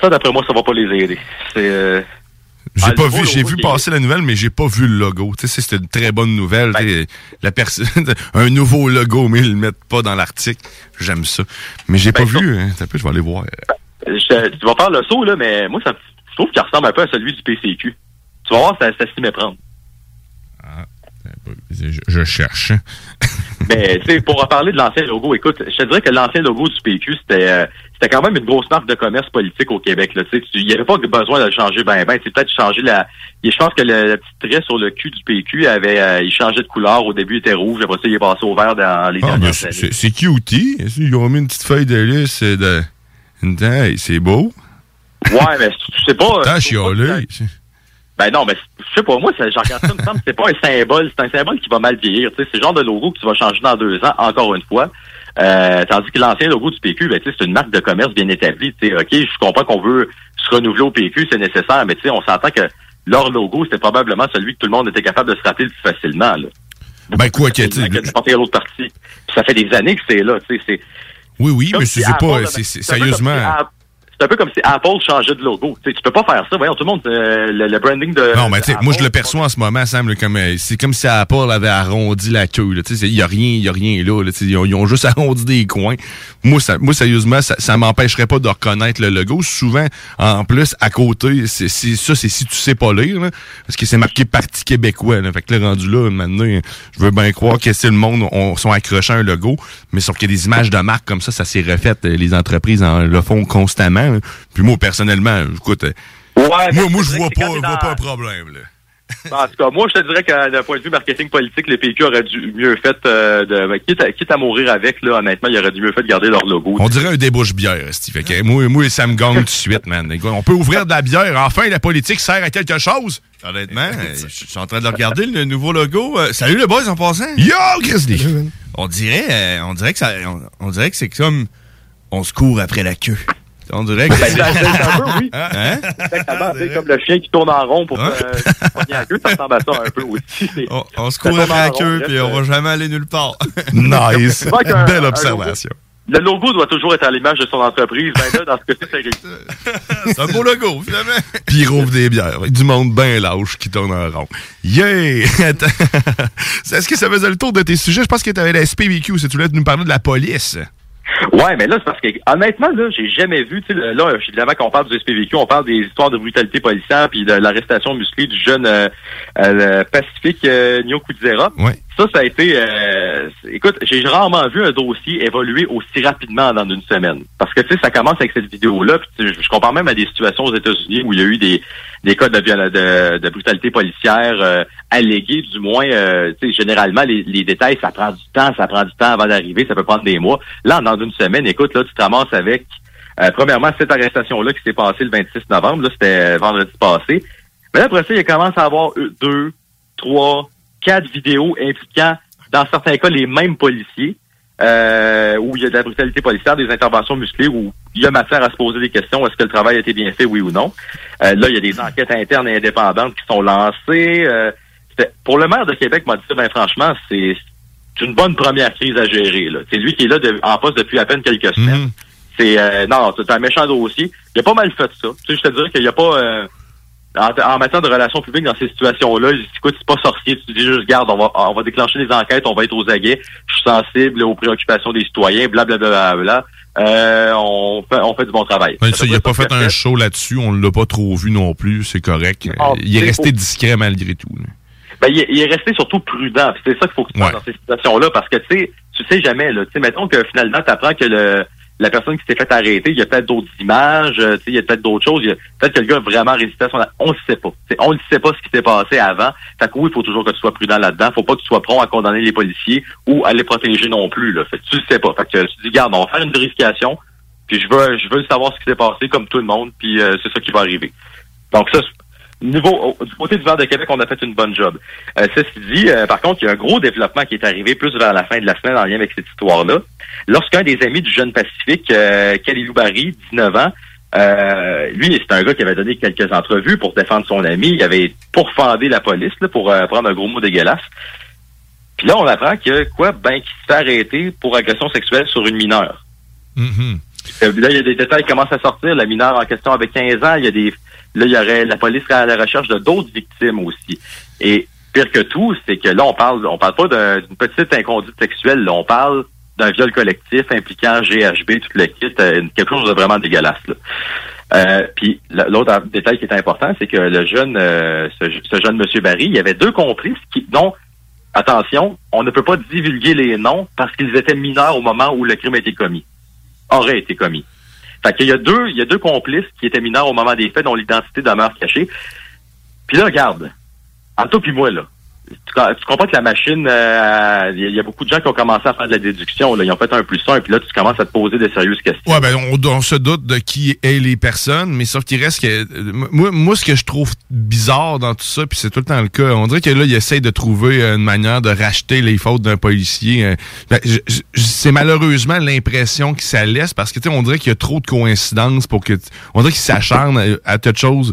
Ça, d'après moi, ça va pas les aider. C'est euh, J'ai Ah, pas vu, j'ai vu passer la nouvelle, mais j'ai pas vu le logo. Tu sais, c'était une très bonne nouvelle. Ben. La personne, un nouveau logo, mais ils le mettent pas dans l'article. J'aime ça. Mais j'ai pas Ben, vu. Hein. T'as peu, je vais aller voir. Je- tu vas faire le saut, là, mais moi, ça, je trouve qu'il ressemble un peu à celui du PCQ. Tu vas voir, ça, ça s'y méprendre. Je, je cherche. Mais tu sais, pour reparler de l'ancien logo, écoute, je te dirais que l'ancien logo du PQ, c'était euh, c'était quand même une grosse marque de commerce politique au Québec. Là, tu sais. Il n'y avait pas besoin de le changer ben ben. C'est peut-être changer la. je pense que le, le petit trait sur le cul du PQ avait euh, il changeait de couleur. Au début, il était rouge. Après ça, il est passé au vert dans les Ah, dernières c'est- années. c'est cutie. Ils ont mis une petite feuille de lys Hey, c'est beau. Ouais, mais tu sais pas. T'as chialé. Ben non, mais je sais pas, moi, j'en regarde ça, me semble c'est pas un symbole, c'est un symbole qui va mal vieillir. C'est le genre de logo que tu vas changer dans deux ans, encore une fois. Euh, tandis que l'ancien logo du PQ, ben, c'est une marque de commerce bien établie. tu sais, OK, je comprends qu'on veut se renouveler au PQ, c'est nécessaire, mais on s'entend que leur logo, c'était probablement celui que tout le monde était capable de se rappeler le plus facilement. Là. Ben, quoi autre partie. Puis ça fait des années que c'est là. c'est Oui, oui, comme mais c'est pas. c'est- Sérieusement. C'est un peu comme si Apple changeait de logo. Tu sais, tu peux pas faire ça. Voyons, tout le monde, euh, le, le branding de. Non, mais tu sais, moi, je le perçois en ce moment, Sam, là, comme, euh, c'est comme si Apple avait arrondi la queue. là, Tu sais, il y a rien, il y a rien là. là, ils, ont, ils ont juste arrondi des coins. Moi, ça, moi sérieusement, ça, ça m'empêcherait pas de reconnaître le logo. Souvent, en plus, à côté, c'est ça, c'est si tu sais pas lire, là, parce que c'est marqué Parti québécois. Là, fait que là, rendu là, maintenant, je veux bien croire que si le monde on, sont accrochés à un logo, mais sauf qu'il y a des images de marque comme ça, ça s'est refait. euh, Les entreprises en, le font constamment. Là. Puis moi, personnellement, écoute, euh, Ouais, moi, moi, je vois pas, vois pas un problème. Là. En tout cas, moi, je te dirais que d'un point de vue marketing politique, le PQ aurait dû mieux fait euh, de. ben, quitte, à, quitte à mourir avec, là, honnêtement, il aurait dû mieux fait de garder leur logo. On dirait un débouche-bière, Steve. Fait que moi, moi, ça me gagne tout de suite, man. On peut ouvrir de la bière. Enfin, la politique sert à quelque chose. Honnêtement, euh, je suis en train de regarder le nouveau logo. Euh, salut les boys en passant. Yo, Grizzly! On dirait, euh, on dirait que ça, on, on dirait que c'est comme on se court après la queue. On dirait que. Ben, c'est- c'est un peu, oui. Hein? Exactement, c'est comme le chien qui tourne en rond pour euh, pogner la queue, ça ressemble à ça un peu aussi. On, on se Ça court tourne après la en rond, queue puis on euh, va jamais aller nulle part. Nice. Qu'un- Belle un observation. Le logo doit toujours être à l'image de son entreprise. Ben là, dans ce cas-ci, c'est réussi. C'est un beau logo, finalement. Puis il rouvre des bières. Du monde bien lâche qui tourne en rond. Yeah! Est-ce que ça faisait le tour de tes sujets? Je pense que tu avais la SPVQ, si tu voulais nous parler de la police. Ouais, mais là, c'est parce que, honnêtement, là, j'ai jamais vu, tu sais, là, évidemment, quand on parle du SPVQ, on parle des histoires de brutalité policière puis de l'arrestation musclée du jeune euh, euh, Pacifique euh, Nyo Kudzera. Ouais. Ça, ça a été, euh, écoute, j'ai rarement vu un dossier évoluer aussi rapidement dans une semaine. Parce que, tu sais, ça commence avec cette vidéo-là, je compare même à des situations aux États-Unis où il y a eu des, des cas de, de, de brutalité policière euh, allégués, du moins, euh, tu sais, généralement, les, les détails, ça prend du temps, ça prend du temps avant d'arriver, ça peut prendre des mois. Là, dans une semaine, écoute, là, tu te ramasses avec Euh, premièrement, cette arrestation-là qui s'est passée le 26 novembre, là, c'était vendredi passé. Mais là, après ça, il commence à avoir deux, trois, quatre vidéos impliquant, dans certains cas, les mêmes policiers, euh, où il y a de la brutalité policière, des interventions musclées, où il y a matière à se poser des questions, est-ce que le travail a été bien fait, oui ou non. Euh, là, il y a des enquêtes internes et indépendantes qui sont lancées. Euh, pour le maire de Québec, m'a dit, ben franchement, c'est c'est une bonne première crise à gérer. C'est lui qui est là de- en poste depuis à peine quelques semaines. C'est euh, non, c'est un méchant dossier. Il a pas mal fait ça. Tu sais, je te dirais qu'il n'y a pas euh, en, en matière de relations publiques dans ces situations-là, il dit, écoute, c'est pas sorcier, tu dis juste garde, on va on va déclencher des enquêtes, on va être aux aguets, je suis sensible aux préoccupations des citoyens, blablabla. Bla, euh, on fait on fait du bon travail. Ça, il peu a près pas fait un show là-dessus, on l'a pas trop vu non plus, c'est correct. Ah, il est resté faux. discret malgré tout. Ben, il, est, il est resté surtout prudent. C'est ça qu'il faut que tu fasses dans ces situations-là, parce que tu sais, tu sais jamais. Là, Tu sais, mettons que finalement, tu apprends que le, la personne qui s'est fait arrêter, il y a peut-être d'autres images, euh, il y a peut-être d'autres choses. il y a- Peut-être que le gars a vraiment résisté à son... On ne sait pas. On ne sait pas ce qui s'est passé avant. Fait que il faut toujours que tu sois prudent là-dedans. faut pas que tu sois prompt à condamner les policiers ou à les protéger non plus. Là. Fait que tu le sais pas. Fait que tu dis, garde, on va faire une vérification, puis je veux, je veux savoir ce qui s'est passé comme tout le monde, puis euh, c'est ça qui va arriver. Donc ça, Niveau, au- du côté du Vent de Québec, on a fait une bonne job. Euh, ceci dit, euh, par contre, il y a un gros développement qui est arrivé plus vers la fin de la semaine en lien avec cette histoire-là. Lorsqu'un des amis du jeune Pacifique, euh, Kalilou Barry, 19 ans, euh, lui, c'est un gars qui avait donné quelques entrevues pour défendre son ami. Il avait pourfendé la police là, pour euh, prendre un gros mot dégueulasse. Puis là, on apprend que quoi, ben, qu'il se fait arrêter pour agression sexuelle sur une mineure. Euh, Là, il y a des détails qui commencent à sortir. La mineure en question avait 15 ans. Il y a des, là, il y aurait, la police serait à la recherche de d'autres victimes aussi. Et pire que tout, c'est que là, on parle, on parle pas d'un- d'une petite inconduite sexuelle. Là, on parle d'un viol collectif impliquant GHB, tout le kit, euh, quelque chose de vraiment dégueulasse. Là. Euh, puis l'autre détail qui est important, c'est que le jeune, euh, ce, ce jeune monsieur Barry, il y avait deux complices qui, dont, attention, on ne peut pas divulguer les noms parce qu'ils étaient mineurs au moment où le crime a été commis, aurait été commis. Fait qu'il y a deux, il y a deux complices qui étaient mineurs au moment des faits dont l'identité demeure cachée. Puis là, regarde, entre toi puis moi, là, tu, co- tu comprends que la machine, euh, il il y a beaucoup de gens qui ont commencé à faire de la déduction. Là. Ils ont fait un plus un, puis là, tu commences à te poser de sérieuses questions. Ouais, ben, on, se doute de qui est les personnes, mais sauf qu'il reste que. euh, Moi, moi, ce que je trouve bizarre dans tout ça, puis c'est tout le temps le cas, on dirait que là, il essaye de trouver euh, une manière de racheter les fautes d'un policier. euh. Ben, c'est malheureusement l'impression que ça laisse parce que, tu sais, on dirait qu'il y a trop de coïncidences pour que. On dirait qu'il s'acharne à, à toute chose.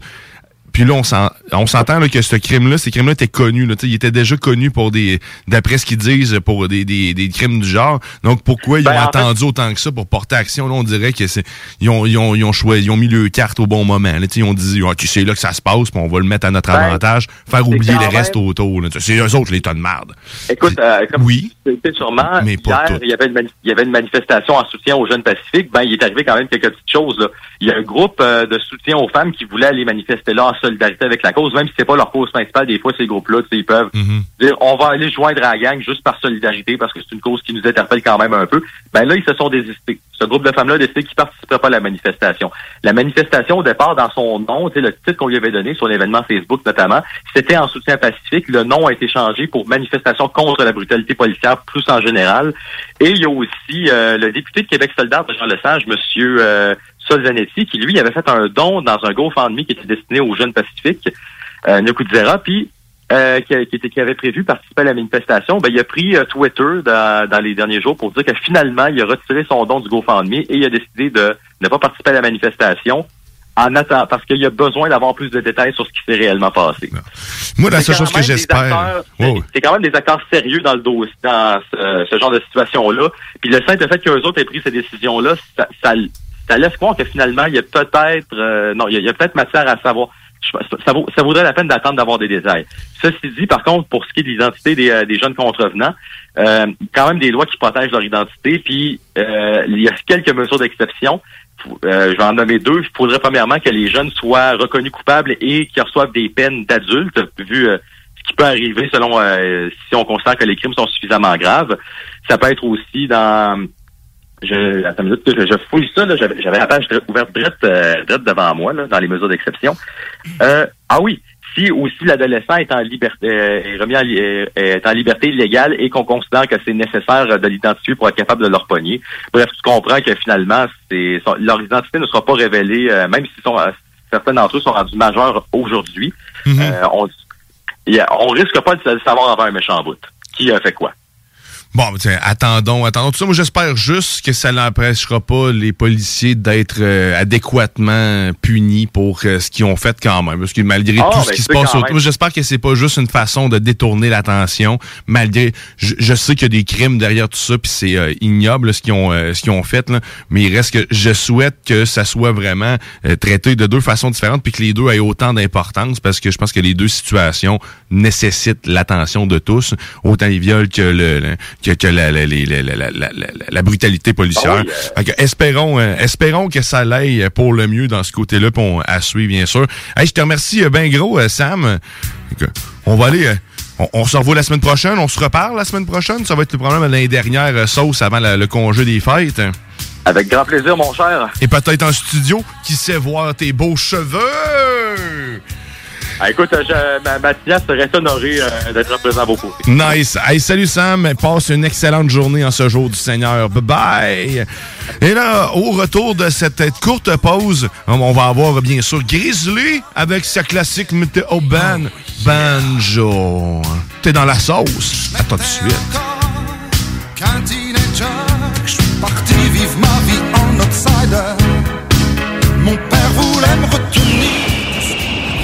Puis là, on s'en- on s'entend que ce crime-là, ces crimes-là étaient connus. Là, ils étaient déjà connus pour des, d'après ce qu'ils disent, pour des, des, des crimes du genre. Donc pourquoi ils Ben, ont fait- attendu autant que ça pour porter action? Là, on dirait que c'est ils ont ils ont ils ont choisi, ils ont mis le carte au bon moment. Là, ils ont dit, ah, tu sais là que ça se passe, puis on va le mettre à notre Ben, avantage, faire oublier les restes autour. C'est eux autres les tas de merde. Écoute, euh, comme oui, tu sais sûrement, mais hier, il y, avait une il y avait une manifestation en soutien aux jeunes pacifiques. Ben, il est arrivé quand même quelques petites choses. Là. Il y a un groupe euh, de soutien aux femmes qui voulait aller manifester là en solidarité avec la cause, même si c'est pas leur cause principale. Des fois, ces groupes-là, tu sais, ils peuvent dire on va aller joindre à la gang juste par solidarité parce que c'est une cause qui nous interpelle quand même un peu. Ben là, ils se sont désistés. Ce groupe de femmes-là a décidé qu'ils participeraient pas à la manifestation. La manifestation, au départ, dans son nom, tu sais, le titre qu'on lui avait donné sur l'événement Facebook notamment, c'était en soutien pacifique. Le nom a été changé pour manifestation contre la brutalité policière plus en général. Et il y a aussi euh, le député de Québec solidaire de Jean Lesage, Monsieur euh, Solzanetti, qui lui avait fait un don dans un GoFundMe qui était destiné aux jeunes pacifiques, euh, puis euh, qui, qui, était, qui avait prévu participer à la manifestation, ben, il a pris euh, Twitter dans, dans les derniers jours pour dire que finalement, il a retiré son don du GoFundMe et il a décidé de ne pas participer à la manifestation en attendant, parce qu'il y a besoin d'avoir plus de détails sur ce qui s'est réellement passé. Moi, la seule chose que j'espère. ouais. C'est quand même des acteurs sérieux dans le dos, dans ce, ce genre de situation-là. Puis le simple fait qu'eux autres aient pris ces décisions-là, ça, ça, ça laisse croire que finalement, il y a peut-être euh, non, il y a, peut-être matière à savoir. Ça, vaut- ça vaudrait la peine d'attendre d'avoir des détails. Ceci dit, par contre, pour ce qui est de l'identité des, euh, des jeunes contrevenants, euh, quand même des lois qui protègent leur identité, puis euh, il y a quelques mesures d'exception. Euh, je vais en nommer deux. Il faudrait premièrement que les jeunes soient reconnus coupables et qu'ils reçoivent des peines d'adultes, vu euh, ce qui peut arriver selon euh, si on considère que les crimes sont suffisamment graves. Ça peut être aussi dans je, attends une minute, je, je fouille ça, là, j'avais, j'avais la page ouverte drette, euh, drette devant moi, là, dans les mesures d'exception. Euh, ah oui, si aussi l'adolescent est en liberté euh, est remis en, euh, est en liberté illégale et qu'on considère que c'est nécessaire euh, de l'identifier pour être capable de leur pogner. Bref, tu comprends que finalement, c'est leur identité ne sera pas révélée, euh, même si sont, certains d'entre eux sont rendus majeurs aujourd'hui. Euh, on, on risque pas de savoir avant un méchant bout. Qui a fait quoi? Bon, tiens, attendons, attendons. Tout ça, moi, j'espère juste que ça n'empêchera pas les policiers d'être euh, adéquatement punis pour euh, ce qu'ils ont fait quand même. Parce que malgré Ah, tout ce ben, qui se passe autour, j'espère que c'est pas juste une façon de détourner l'attention. Malgré, je, je sais qu'il y a des crimes derrière tout ça, puis c'est euh, ignoble là, ce qu'ils ont, euh, ce qu'ils ont fait. Là, mais il reste que je souhaite que ça soit vraiment euh, traité de deux façons différentes, puis que les deux aient autant d'importance, parce que je pense que les deux situations nécessitent l'attention de tous, autant les viols que le, le- que, que la, la, la, la, la, la- la- la brutalité policière. Ah oui, euh, Fait que espérons, euh, espérons que ça l'aille pour le mieux dans ce côté-là, on à suivre, bien sûr. Hey, je te remercie euh, ben gros, euh, Sam. On va aller. on, on se revoit la semaine prochaine. On se reparle la semaine prochaine. Ça va être le problème de l'année dernière sauce avant la- le congé des fêtes. Avec grand plaisir, mon cher. Et peut-être en studio, qui sait voir tes beaux cheveux? Ah, écoute, euh, je- ma, Mathias serait honoré euh, d'être présent à vos côtés. Nice. Hey, salut Sam. Passe une excellente journée en ce jour du Seigneur. Bye bye. Et là, au retour de cette courte pause, on va avoir bien sûr Grizzly avec sa classique météo band Banjo. T'es dans la sauce. Attends tout de suite. Je suis parti vivre ma vie en outsider. Mon père voulait me retenir.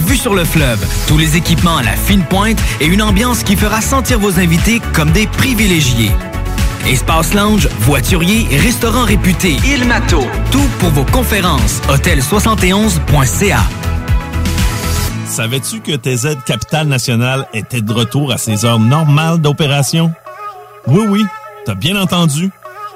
vue sur le fleuve, tous les équipements à la fine pointe et une ambiance qui fera sentir vos invités comme des privilégiés. Espace lounge, voiturier, restaurant réputé, Il Mato, tout pour vos conférences. Hôtel71.ca. Savais-tu que TZ Capital National était de retour à ses heures normales d'opération? Oui, oui, t'as bien entendu.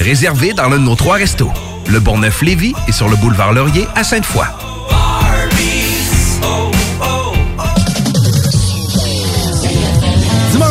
Réservé dans l'un de nos trois restos. Le Bourgneuf-Lévis et sur le boulevard Laurier à Sainte-Foy.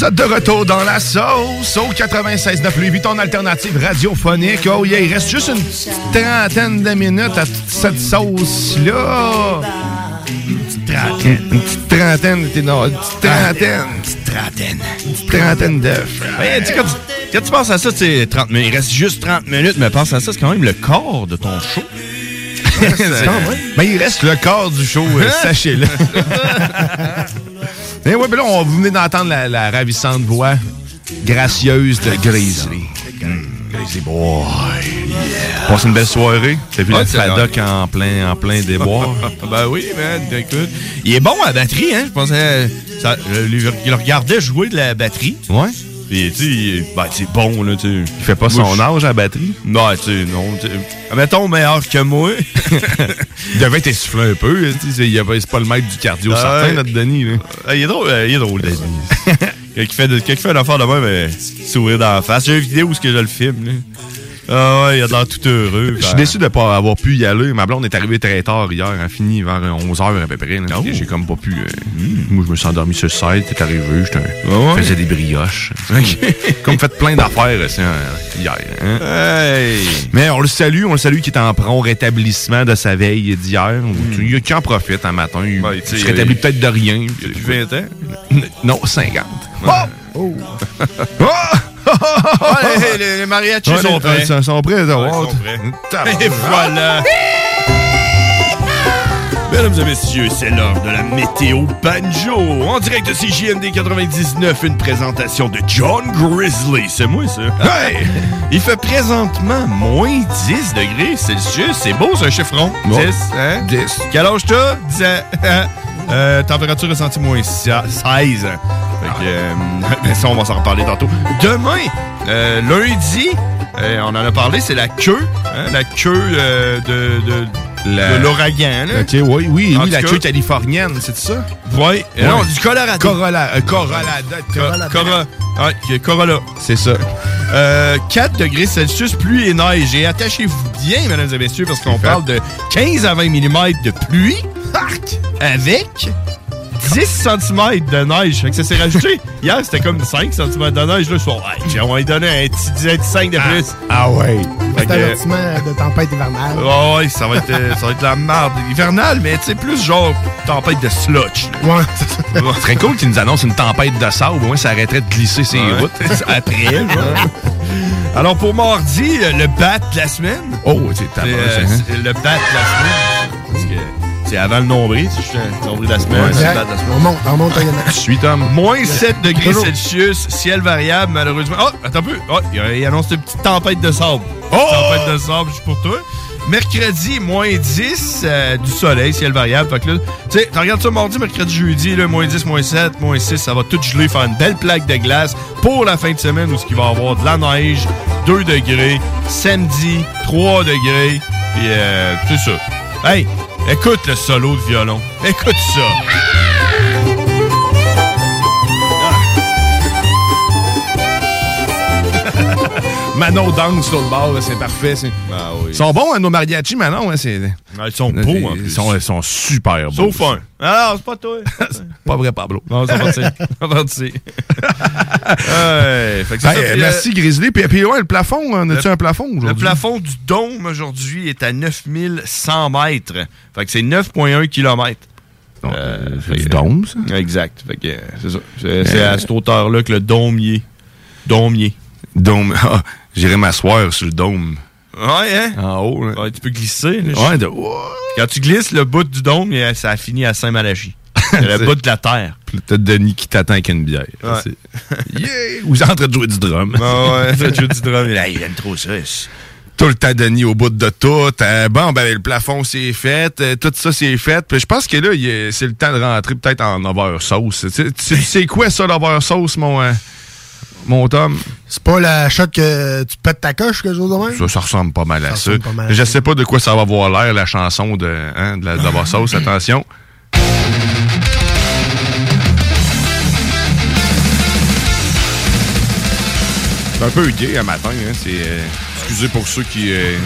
Vous êtes de retour dans la sauce au 96.9 Louis ton alternative radiophonique. Oh yeah, il reste juste une trentaine de minutes à toute cette sauce-là. Une petite trentaine. Une petite trentaine, non, une petite trentaine. Une petite trentaine. Une petite trentaine d'œufs. Tu quand, tu, tu penses à ça, c'est 30 minutes. Il reste juste 30 minutes, mais pense à ça, c'est quand même le corps de ton show. Ben, il reste le corps du show, euh, sachez-le. Mais ouais, ben là, on, vous venez d'entendre la, la ravissante voix gracieuse de Grizzly. Mm, Grizzly Boy. Passe une belle soirée. T'as vu le c'est Fadoc en plein, en plein déboire? ben oui, man, écoute. Il est bon à la batterie, hein? Je pensais. Ça, je le, le regardais jouer de la batterie. Ouais. Puis, tu sais, il- ben, c'est bon, là, tu sais. Il fait pas Moi, son âge à la batterie? Non, tu sais, non. Mettons meilleur que moi. Il devait être essoufflé un peu. tu sais, C'est pas le maître du cardio Ah certain, ouais. notre Denis. Là. Ah, il est drôle, euh, il est drôle, Denis. Il fait, de, fait une affaire de même, euh, sourire dans la face. J'ai une vidéo où ce que je le filme, là. Ah ouais, il a l'air tout heureux. Je suis déçu de ne pas avoir pu y aller. Ma blonde est arrivée très tard hier. Elle a fini vers 11h à peu près. Oh. J'ai comme pas pu. euh, Moi, je me suis endormi sur le site. T'es arrivé. Je ouais? faisais des brioches. comme fait plein d'affaires hein, hier. hein. Mais on le salue. On le salue qui est en prompt rétablissement de sa veille d'hier. Il y a qui en profite un matin. Il, il sais, se rétablit il- peut-être de rien. Depuis 20 ans? Non, 50. Oh! les, les, les mariachis Ouais, sont les- prêts. Ils sont prêts. Ouais, sont prêts. Et voilà! Mesdames et messieurs, c'est l'heure de la météo banjo. En direct de CJMD 99, une présentation de John Grizzly. C'est moi, ça. Hey! Il fait présentement moins 10 degrés Celsius. C'est beau, c'est un chiffron. 10, hein? 10. Quel âge t'as? 10 ans. Euh, température ressentie moins 16. Fait que, euh, ça, on va s'en reparler tantôt. Demain, euh, lundi, euh, on en a parlé, c'est la queue. hein, la queue de, de- La- de l'ouragan, là. OK, oui, oui, En oui, la queue californienne, c'est ça? Oui, Ouais. non, du Colorado. Corolla, euh, Corolla, Corolla. Corolla. C'est ça. Euh, 4 degrés Celsius, pluie et neige. Et attachez-vous bien, mesdames et messieurs, parce qu'on parle de 15 à 20 mm de pluie Arc! avec 10 cm de neige. Fait que ça s'est rajouté. Hier, c'était comme 5 cm de neige. Là, je suis ouais, on va lui donner un petit, un petit 5 de plus. Ah, ouais. Fait C'est un avertissement de tempête hivernale. Ouais, ouais, ça va être, euh, ça va être la merde hivernale, mais tu sais, plus genre tempête de sludge. Ouais, Ce serait cool qu'ils nous annoncent une tempête de sable, au moins ça arrêterait de glisser ses Ouais. routes. Après, genre. Alors, pour mardi, euh, le bat de la semaine. Oh, c'est euh, hein? le bat de la semaine. Parce que c'est avant le nombril, si je fais le nombril de la semaine. Ouais, bat de la semaine. On monte, on monte. Je suis Tom. Moins 7 degrés. Celsius, ciel variable, malheureusement. Oh, attends un peu. Oh, il, annonce une petite tempête de sable. Oh! Tempête de sable, juste pour toi. Mercredi, moins 10, euh, du soleil, ciel variable. Fait que là, tu sais, tu regardes ça mardi, mercredi, jeudi, là, moins 10, moins 7, moins 6, ça va tout geler, faire une belle plaque de glace pour la fin de semaine où ce qui va avoir de la neige, 2 degrés. Samedi, 3 degrés. Puis, euh, c'est ça. Hey, écoute le solo de violon. Écoute ça. Manon danse sur le bord, c'est parfait. Ah oui. Ils sont bons, hein, nos mariachis, Manon. Hein, c'est... ils sont beaux, en plus. Ils sont, ils sont super beaux. Sauf un. Ah, c'est pas toi. Pas vrai, Pablo. Non, c'est parti. C'est parti. ouais, fait que c'est Hey, ça, euh, merci, Grizzly. Puis, puis ouais, le plafond, on a-tu Le- un plafond aujourd'hui? Le plafond du dôme aujourd'hui est à 9100 mètres. Fait que c'est 9,1 km. c'est du dôme, ça? Exact. Fait que euh, c'est ça. C'est c'est à cette hauteur-là que le y est. Dôme. Ah, J'irai m'asseoir sur le dôme. Ouais, hein? En haut, là. Ouais, tu peux glisser. là. Ouais, de... Quand tu glisses, le bout du dôme, ça a fini à Saint-Malachie. Le bout de la terre. T'as Denis qui t'attend avec une bière. Ouais. C'est- Yeah! Êtes en train de jouer du drum. Ah ouais, fait jouer du drum. Là, il aime trop ça. Tout le temps, Denis, au bout de tout. Euh, bon, ben, le plafond, c'est fait. Euh, tout ça, c'est fait. Puis je pense que là, c'est le temps de rentrer peut-être en sauce. Tu sais- quoi, ça, sauce, mon, euh, mon Tom? C'est pas la shot que tu pètes ta coche, quelque chose de même? Ça, ça ressemble pas mal à ça. mal à Je sais pas de quoi ça va avoir l'air, la chanson de, hein, de la, de la sauce. Attention. C'est un peu gay un matin. Hein. C'est, euh, excusez pour ceux qui, euh,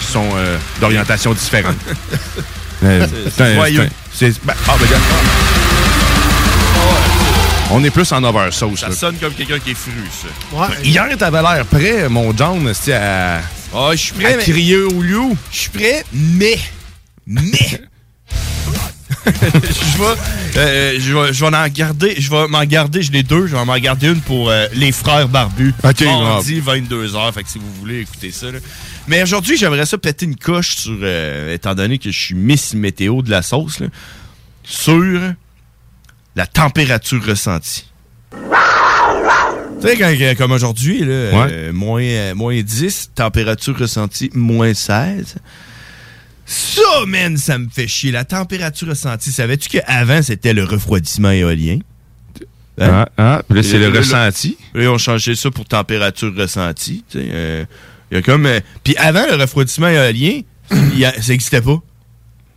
qui sont euh, d'orientation différente. Euh, C'est- c'est un- c'est ben, ah, ben, regarde. On est plus en oversauce. Ça là. sonne comme quelqu'un qui est fru, ça. Hier, t'avais l'air prêt, mon John, c'était à, Ah, je suis prêt, à mais... crier au loup. Je suis prêt, mais... Mais... je vais, euh, je vais, je vais en garder, je vais m'en garder, je l'ai deux, je vais m'en garder une pour euh, les frères barbus. Ok, Mardi, 22h, fait que si vous voulez écouter ça. là. Mais aujourd'hui, j'aimerais ça péter une coche sur, euh, étant donné que je suis Miss Météo de la sauce, là, sur la température ressentie. Tu sais, quand, quand- comme aujourd'hui, là, euh, moins, euh, moins 10, température ressentie moins 16. Ça, man, ça me fait chier. La température ressentie, savais-tu qu'avant, c'était le refroidissement éolien? Ah, ah, puis là, c'est le ressenti. Là, ils ont changé ça pour température ressentie. euh, Il y a comme. euh, Puis avant le refroidissement éolien, a- ça n'existait pas.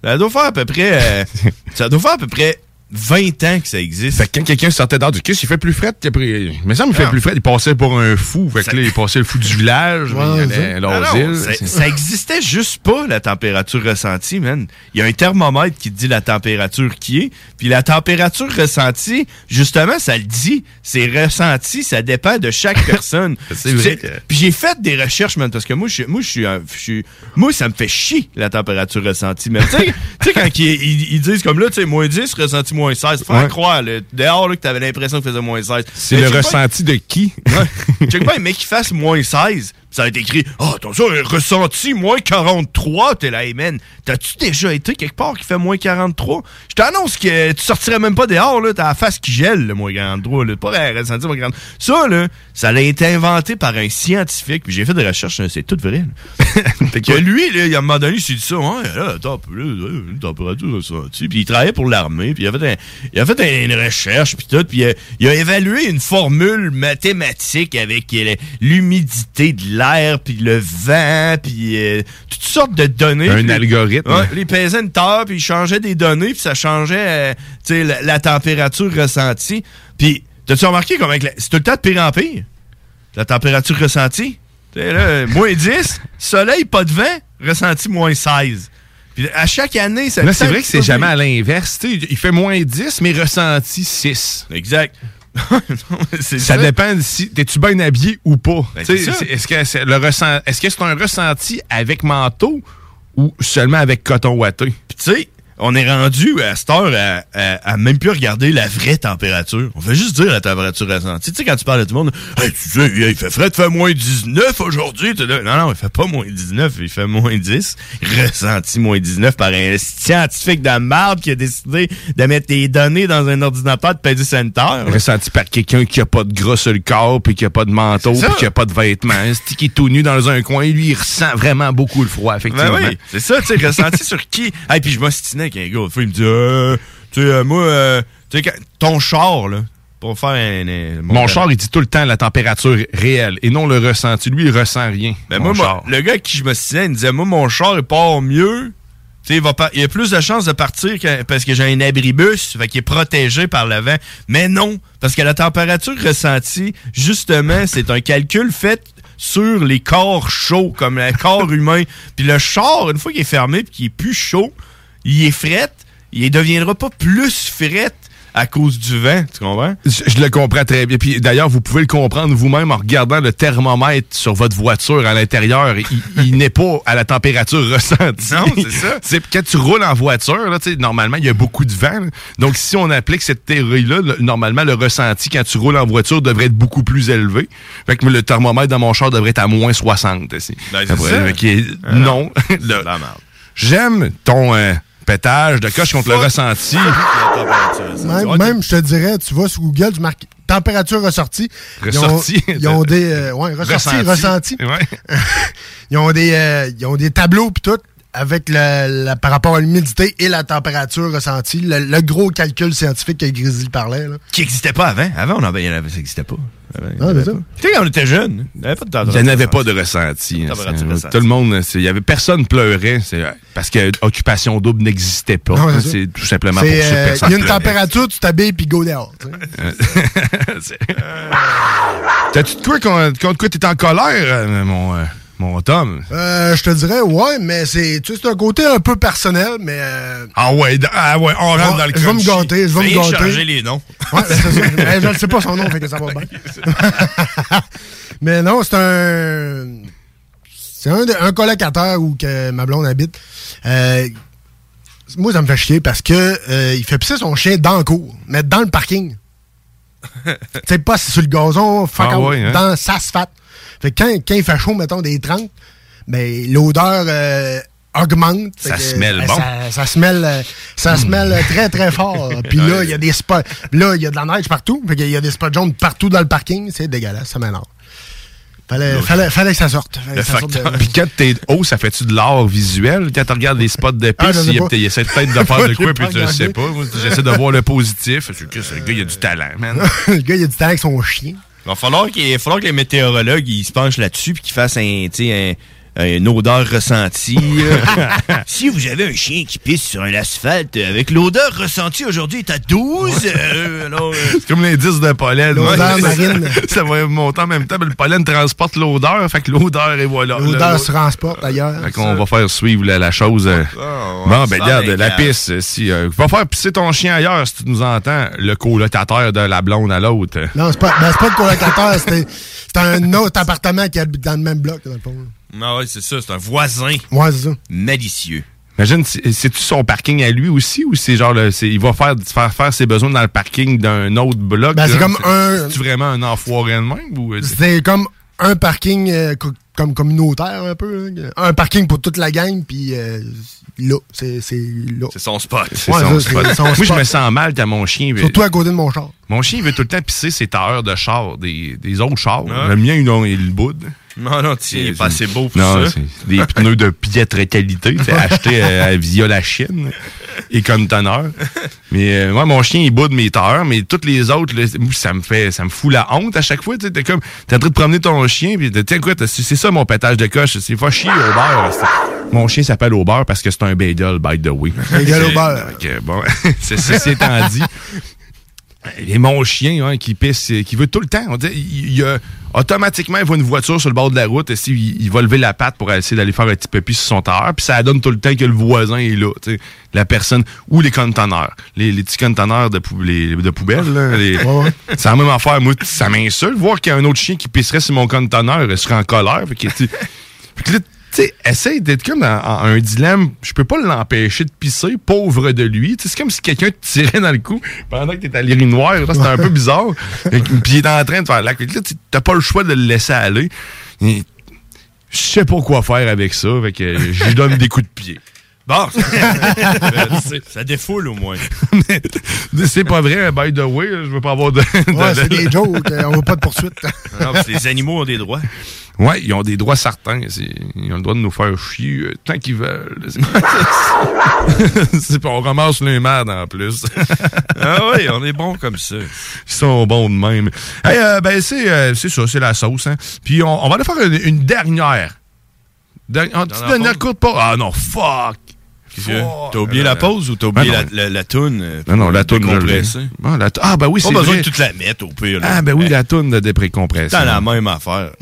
Ça doit faire à peu près. euh, ça doit faire à peu près 20 ans que ça existe. Fait que quand quelqu'un sortait dehors du kiss, il fait plus frais. Il me semble qu'il fait Ah. plus frais. Il passait pour un fou. Fait que là, il passait le fou du village. Ouais, il allait ça. non, ça, existait juste pas, la température ressentie, man. Il y a un thermomètre qui dit la température qui est. Puis la température ressentie, justement, ça le dit. C'est ressenti, ça dépend de chaque personne. C'est vrai Puis- que- Puis j'ai fait des recherches, man, parce que moi, je suis- moi, je suis, un- moi, ça me fait chier, la température ressentie. Mais tu sais, tu sais, quand ils, ils- ils disent comme là, tu sais, moins 10, ressenti moins 16, faut Ouais. croire, là, dehors, là, que t'avais l'impression qu'il faisait moins 16. C'est Mais le check pas- ressenti de qui? Ouais. Check pas un mec qui fasse moins 16, ça va être écrit Ah, attention, un ressenti moins 43. T'es là, hey man, t'as-tu déjà été quelque part qui fait moins 43 Je t'annonce que tu sortirais même pas dehors, là, t'as la face qui gèle, le moins 43. Là. Pas ressenti moins 43. Ça, là, ça a été inventé par un scientifique, puis j'ai fait des recherches, c'est tout vrai. là. que lui, là, il, à un moment donné, il s'est dit ça, ouais, là, attends, là, une température ressentie. Puis il travaillait pour l'armée, puis il a fait, un- il a fait un- une recherche, puis tout, puis il a, il a évalué une formule mathématique avec euh, l'humidité de l'air, puis le vent, puis euh, toutes sortes de données. Un algorithme. Ouais, il pesait une terre, puis il changeait des données, puis ça changeait euh, la, la température ressentie. Puis, t'as-tu remarqué comment c'est tout le temps de pire en pire? La température ressentie? Là, moins 10, soleil, pas de vent, ressenti moins 16. Puis à chaque année, ça Là, c'est vrai que c'est jamais à l'inverse. Il fait moins 10, mais ressenti 6. Exact. Ça, ça. dépend si t'es-tu bien habillé ou pas. Ben, Est-ce que c'est le ressent- est-ce que c'est un ressenti avec manteau ou seulement avec coton ouaté? Puis tu sais, on est rendu à cette heure à, à- à même plus regarder la vraie température. On fait juste dire la température ressentie. Tu sais, quand tu parles à tout le monde, hey, tu sais, il fait frais, il fait moins 19 aujourd'hui. T'es Non, non, il fait pas moins 19, il fait moins 10. Ressenti moins 19 par un scientifique de marde qui a décidé de mettre des données dans un ordinateur de pédicure sanitaire. Ressenti par quelqu'un qui a pas de gras sur le corps, puis qui a pas de manteau, puis qui a pas de vêtements. Qui est tout nu dans un coin, lui, il ressent vraiment beaucoup le froid, effectivement. Ben oui, c'est ça, tu sais, ressenti sur qui? Et puis je m'ostinais avec un gars. L'autre fois, il me dit, euh, tu sais, euh, moi, euh, tu sais, ton char, là, pour faire un. un- Mon char, il dit tout le temps la température réelle et non le ressenti. Lui, il ressent rien. Ben mon moi, le gars avec qui je me souviens, il me disait, moi, mon char, il part mieux. Tu sais, il, va par- il a plus de chances de partir que- parce que j'ai un abribus, fait qu'il est protégé par le vent. Mais non, parce que la température ressentie, justement, c'est un calcul fait sur les corps chauds, comme le corps humain. Puis le char, une fois qu'il est fermé puis qu'il est plus chaud, il est fret, il deviendra pas plus fret à cause du vent, tu comprends? Je, je le comprends très bien. Puis d'ailleurs, vous pouvez le comprendre vous-même en regardant le thermomètre sur votre voiture à l'intérieur. Il, il n'est pas à la température ressentie. Non, c'est ça. C'est quand tu roules en voiture, là, normalement, il y a beaucoup de vent. là. Donc, si on applique cette théorie-là, le- normalement, le ressenti quand tu roules en voiture devrait être beaucoup plus élevé. Fait que le thermomètre dans mon char devrait être à moins 60. ici. Ben, c'est Fait ça. euh, non. J'aime ton euh, pétage de coche contre le ressenti. Même, même, je te dirais, tu vas sur Google, tu marques température ressortie. Ils ont- Ressorti. Ils ont, des. euh, ouais, ressorti, Ressenti. ressenti. Ouais. ils, ont des, euh, ils ont des tableaux puis tout avec le, la- par rapport à l'humidité et la température ressentie. Le, le gros calcul scientifique que Grizzly parlait. Là. Qui n'existait pas avant. Avant, on avait, il y en avait- ça n'existait pas. Ah, pas. Tu sais, quand on était jeunes, il n'y avait pas de Il n'y température avait pas de ressenti. hein. Température. Tout le monde, il y avait personne pleurait parce que occupation double n'existait pas. C'est tout simplement pour euh, personne Il y a une température, tu t'habilles puis go dehors. tu sais. T'as-tu de quoi contre quoi t'es en colère, euh, mon, euh, mon Tom? Euh, je te dirais, ouais, mais c'est un côté un peu personnel, mais. euh, Ah ouais, ah ouais, on rentre Ouais, dans le je vais me gâter, je vais me gâter. changer les noms. Ouais, c'est ça. Mais je ne sais pas son nom, fait que ça va bien. Mais non, c'est un. C'est un, un colocataire où que ma blonde habite. Euh, moi, ça me fait chier parce que euh, il fait pisser son chien dans le cours, mais dans le parking. tu sais, pas sur le gazon, fuck Ah out, ouais, hein? dans l'asphalte. Fait que quand, quand il fait chaud, mettons des 30, ben, l'odeur euh, augmente. Ça que, smelle ben, bon. Ça, ça smelle, euh, ça smelle très, très fort. Puis là, il y a des spots. Là, il y a de la neige partout. Fait qu'il y a des spots jaunes partout dans le parking. C'est dégueulasse, ça m'énerve. Fallait, fallait, fallait que ça sorte. Fallait Le que ça sorte de-. Puis quand t'es haut, ça fait-tu de l'art visuel? Quand tu regardes les spots de Ah, piste, il, essaie peut-être de faire de quoi, puis je sais pas. J'essaie de voir le positif. Que ce gars, il a du talent, man. le gars, il a du temps avec son chien. Il va falloir, qu'il- que les météorologues ils se penchent là-dessus puis qu'ils fassent un, un- une odeur ressentie. là. si vous avez un chien qui pisse sur un asphalte euh, avec l'odeur ressentie aujourd'hui est à 12, euh, alors, euh, C'est comme l'indice de pollen. L'odeur Ouais. marine. Ça va monter en même temps, mais le pollen transporte l'odeur. Fait que l'odeur, et voilà. L'odeur se transporte d'ailleurs. Fait qu'on va faire suivre la, la chose. euh. on bon, ben regarde, la euh, si, euh, va faire pisser ton chien ailleurs si tu nous entends, le colocataire de la blonde à l'autre. Non, c'est pas, ben, c'est pas le colocataire, c'était c'est un autre appartement qui habite dans le même bloc, dans le fond. Ah ouais, c'est ça, c'est un voisin c'est ça. malicieux. Imagine, c'est- c'est-tu son parking à lui aussi ou c'est genre, le- c'est- il va faire, faire faire ses besoins dans le parking d'un autre bloc? Ben, c'est comme un- C'est-tu vraiment un enfoiré de même? Ou, euh, C'était comme un parking euh, comme communautaire un peu. là. Un parking pour toute la gang, puis euh, là, c'est c'est là. C'est son spot. c'est Ouais, son spot. son Moi, je me sens mal quand mon chien... Surtout à côté de mon char. Mon chien, il veut tout le temps pisser ses tailleurs de char, des, des autres chars. Ah. Le mien, il, a- il le boude. Non, non, tu- il est pas assez beau pour non, ça. c'est des pneus de piètre qualité, achetés euh, via la Chine. Éconne-tonneur. mais euh, moi, mon chien, il boude mes tailleurs, mais toutes les autres, là, ça me fait, ça me fout la honte à chaque fois. Tu t'es comme, t'es en train de promener ton chien, puis tiens quoi, c'est ça mon pétage de coche, c'est pas chier au beurre. Mon chien s'appelle au beurre parce que c'est un bagel, by the way. Bagel au beurre. Que, bon, c'est étant dit. Et mon chien hein, qui pisse, euh, qui veut tout le temps. On dirait, il, il, euh, automatiquement, il voit une voiture sur le bord de la route. Et si, il, il va lever la patte pour essayer d'aller faire un petit pipi sur son tailleur. Puis ça donne tout le temps que le voisin est là. tu sais. La personne ou les conteneurs. Les, les petits conteneurs de, pou- les- de poubelle. là, les- C'est la même affaire. Moi, ça m'insulte. Voir qu'il y a un autre chien qui pisserait sur mon conteneur, je serais en colère. Fait que, là, tu sais, essaye d'être comme dans un dilemme. Je peux pas l'empêcher de pisser, pauvre de lui. C'est comme si quelqu'un te tirait dans le cou pendant que t'es à l'urinoir. C'était un peu bizarre. Puis il est en train de faire la Là, tu- t'as pas le choix de le laisser aller. Je sais pas quoi faire avec ça. Fait que je lui donne des coups de pied. Bon, ça défoule au moins. Mais c'est pas vrai, by the way. Je veux pas avoir de. de- Ouais, c'est des jokes. euh, On veut pas de poursuite. Non, les animaux ont des droits. Ouais, ils ont des droits certains. Ils ont le droit de nous faire chier euh, tant qu'ils veulent. c'est pas, on ramasse les merdes en plus. ah oui, on est bon comme ça. Ils sont bons de même. Hey, euh, ben c'est euh, c'est ça, c'est la sauce. Hein. Puis on, on va aller faire une, une dernière. Der- une petite dernière courte pause. Ah non, fuck! Que- T'as oublié la pause ou t'as oublié Ah, la, la, la toune? euh, Non, non, la toune, décompresser? Ah, la ah, ben oui, Pas c'est besoin vrai. de toute la mettre au pire. là. Ah, ben oui, la toune de dépré-compression. C'est la même affaire.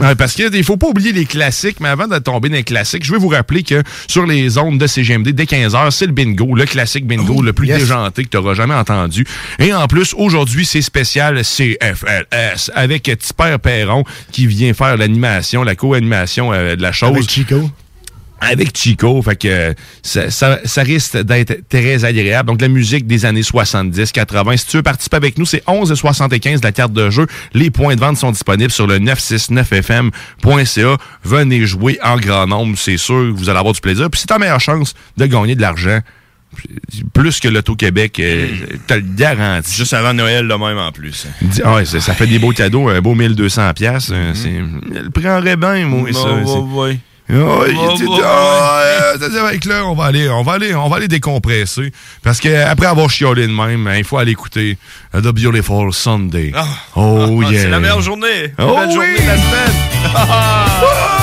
Ouais, parce qu'il ne faut pas oublier les classiques, mais avant de tomber dans les classiques, je vais vous rappeler que sur les ondes de CGMD, dès 15h, c'est le bingo, le classique bingo le plus yes. déjanté que tu auras jamais entendu. Et en plus, aujourd'hui, c'est spécial CFLS avec Tipper Perron qui vient faire l'animation, la co-animation euh, de la chose. Avec Chico. Avec Chico, fait que ça, ça, ça risque d'être très agréable. Donc, la musique des années 70, 80. Si tu veux participer avec nous, c'est 11,75 la carte de jeu. Les points de vente sont disponibles sur le 969fm.ca. Venez jouer en grand nombre, c'est sûr que vous allez avoir du plaisir. Puis c'est ta meilleure chance de gagner de l'argent. Plus que l'Auto-Québec, euh, t'as le garanti. Juste avant Noël, le même en plus. Ah ouais, ça, ça fait des beaux cadeaux, un beau 1200 pièces. Elle prendrait bien, moi, ça. Ouais, c'est- ouais, dit, avec là, on va aller, on va aller, on va aller décompresser. Parce que après avoir chiolé de même, hein, il faut aller écouter uh, The Beautiful Sunday. Ah. oh Ah, yeah. C'est la meilleure journée. La Oh belle oui. journée de la semaine.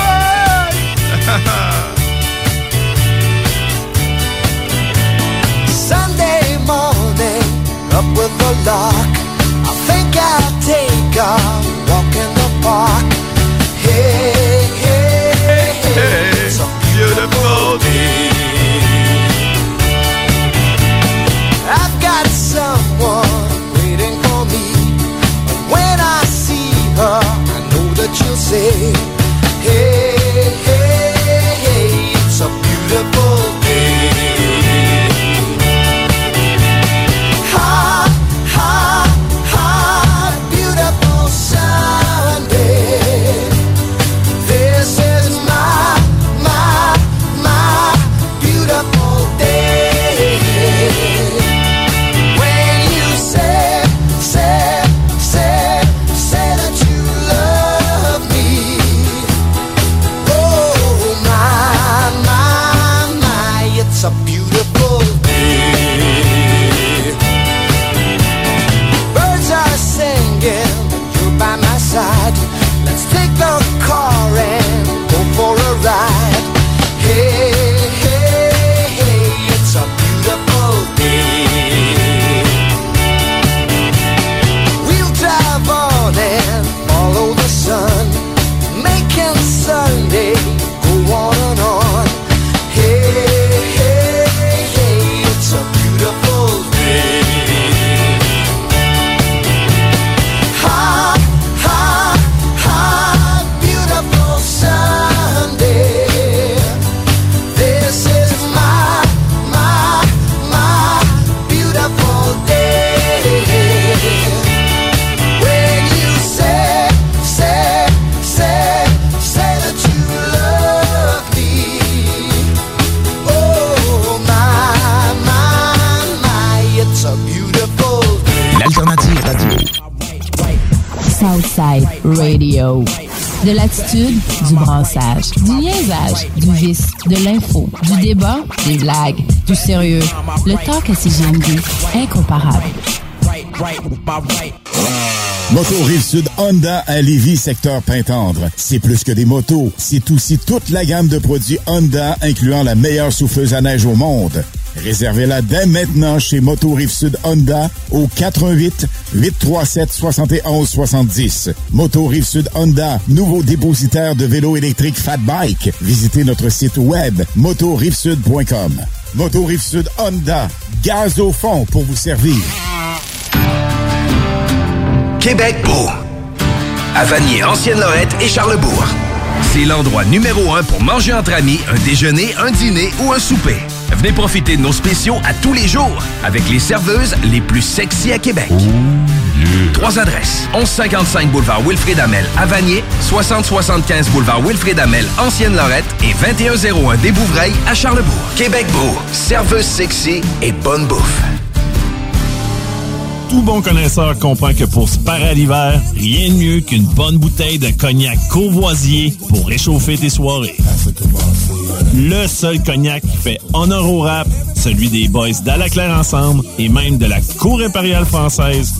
du sérieux. Le talk à CGMD, incomparable. Moto Rive-Sud Honda à Lévis, secteur Pintendre. C'est plus que des motos, c'est aussi toute la gamme de produits Honda, incluant la meilleure souffleuse à neige au monde. Réservez-la dès maintenant chez Moto Rive-Sud Honda au 88 837 71 70. Moto Rive-Sud Honda, nouveau dépositaire de vélos électriques Fat Bike. Visitez notre site web motorivesud.com. Moto Rive-Sud Honda, gaz au fond pour vous servir. Québec beau. À Vanier, Ancienne-Lorette et Charlebourg. C'est l'endroit numéro un pour manger entre amis, un déjeuner, un dîner ou un souper. Venez profiter de nos spéciaux à tous les jours avec les serveuses les plus sexy à Québec. Trois adresses. 1155 boulevard Wilfrid Amel à Vanier, 6075 boulevard Wilfrid Amel, Ancienne-Lorette et 2101 des Bouvrailles à Charlebourg. Québec beau, serveuse sexy et bonne bouffe. Tout bon connaisseur comprend que pour se parer à l'hiver, rien de mieux qu'une bonne bouteille de cognac courvoisier pour réchauffer tes soirées. Le seul cognac qui fait honneur au rap, celui des boys d'Alaclaire Ensemble et même de la Cour impériale française.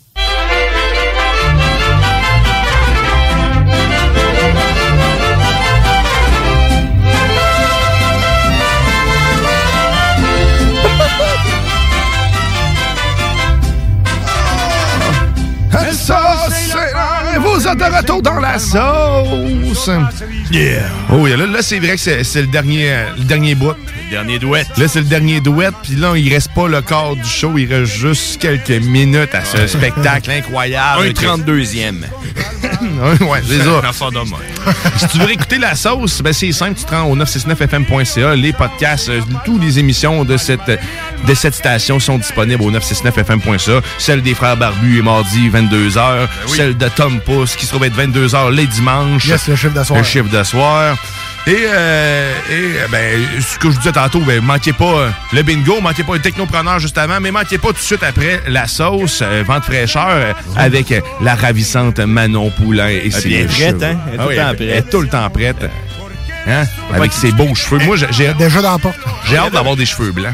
Ça, c'est vous êtes de retour dans la sauce. Yeah. Oh, yeah, là, là c'est vrai que c'est le dernier, le dernier bout. Le dernier douette. Là, c'est le dernier douette. Puis là, il reste pas le quart du show. Il reste juste quelques minutes à ce spectacle incroyable. Un 32e. ouais, c'est ça. si tu veux écouter la sauce, ben c'est simple, tu te rends au 969fm.ca. Les podcasts, euh, toutes les émissions de cette, de cette station sont disponibles au 969fm.ca. Celle des frères Barbus est mardi 22h. Celle de Tom Pouce qui se trouve être 22h les dimanches. Yes, le chiffre de soir. Le chiffre de soir. Et, euh, et euh, ben, ce que je vous disais tantôt, ben, manquez pas euh, le bingo, manquez pas le technopreneur juste avant, mais manquez pas tout de suite après la sauce, euh, vente fraîcheur, euh, avec euh, la ravissante Manon Poulain. Et Ah, ses elle est prête, cheveux. hein? Elle est tout Ah le oui, temps elle- prête. Elle est tout le temps prête. Hein? Avec ses beaux cheveux. Moi, j'ai- j'ai Déjà dans la porte. j'ai hâte d'avoir des cheveux blancs.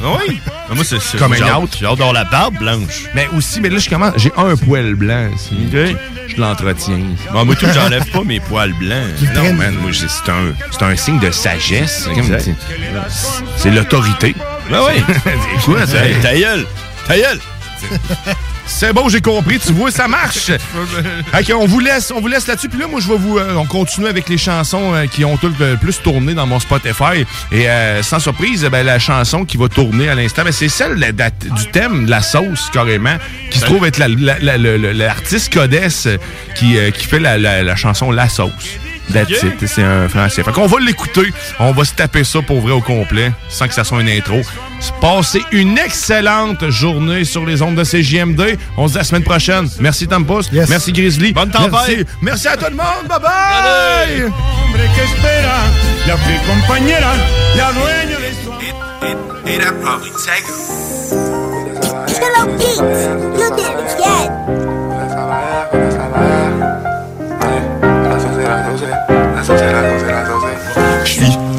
Oui? Moi, c'est Comme un autre. J'ai hâte d'avoir la barbe blanche. Mais aussi, mais là, je commence. J'ai un poil blanc. ici. Je l'entretiens. Bon, moi, tout, j'enlève pas mes poils blancs. Non, man, moi, c'est un, c'est un signe de sagesse. C'est- l'autorité. Ben oui. Hey, ta gueule. Ta gueule. C'est bon, j'ai compris. Tu vois, ça marche. ok, on vous laisse, on vous laisse là-dessus. Puis là, moi, je vais vous, euh, on continue avec les chansons euh, qui ont tout le plus tourné dans mon Spotify. Et euh, sans surprise, ben, la chanson qui va tourner à l'instant, ben, c'est celle la- du thème de la sauce carrément, qui se trouve être la- la- la- la- la- l'artiste Codesse euh, qui, euh, qui fait la, la- la chanson La sauce. That's it. C'est un français. Fait qu'on va l'écouter. On va se taper ça pour vrai au complet, sans que ça soit une intro. Passez une excellente journée sur les ondes de CJMD. On se dit à la semaine prochaine. Merci Tom Pouce. Merci Grizzly. Bonne tempête. Merci, Merci à tout le monde. Bye bye.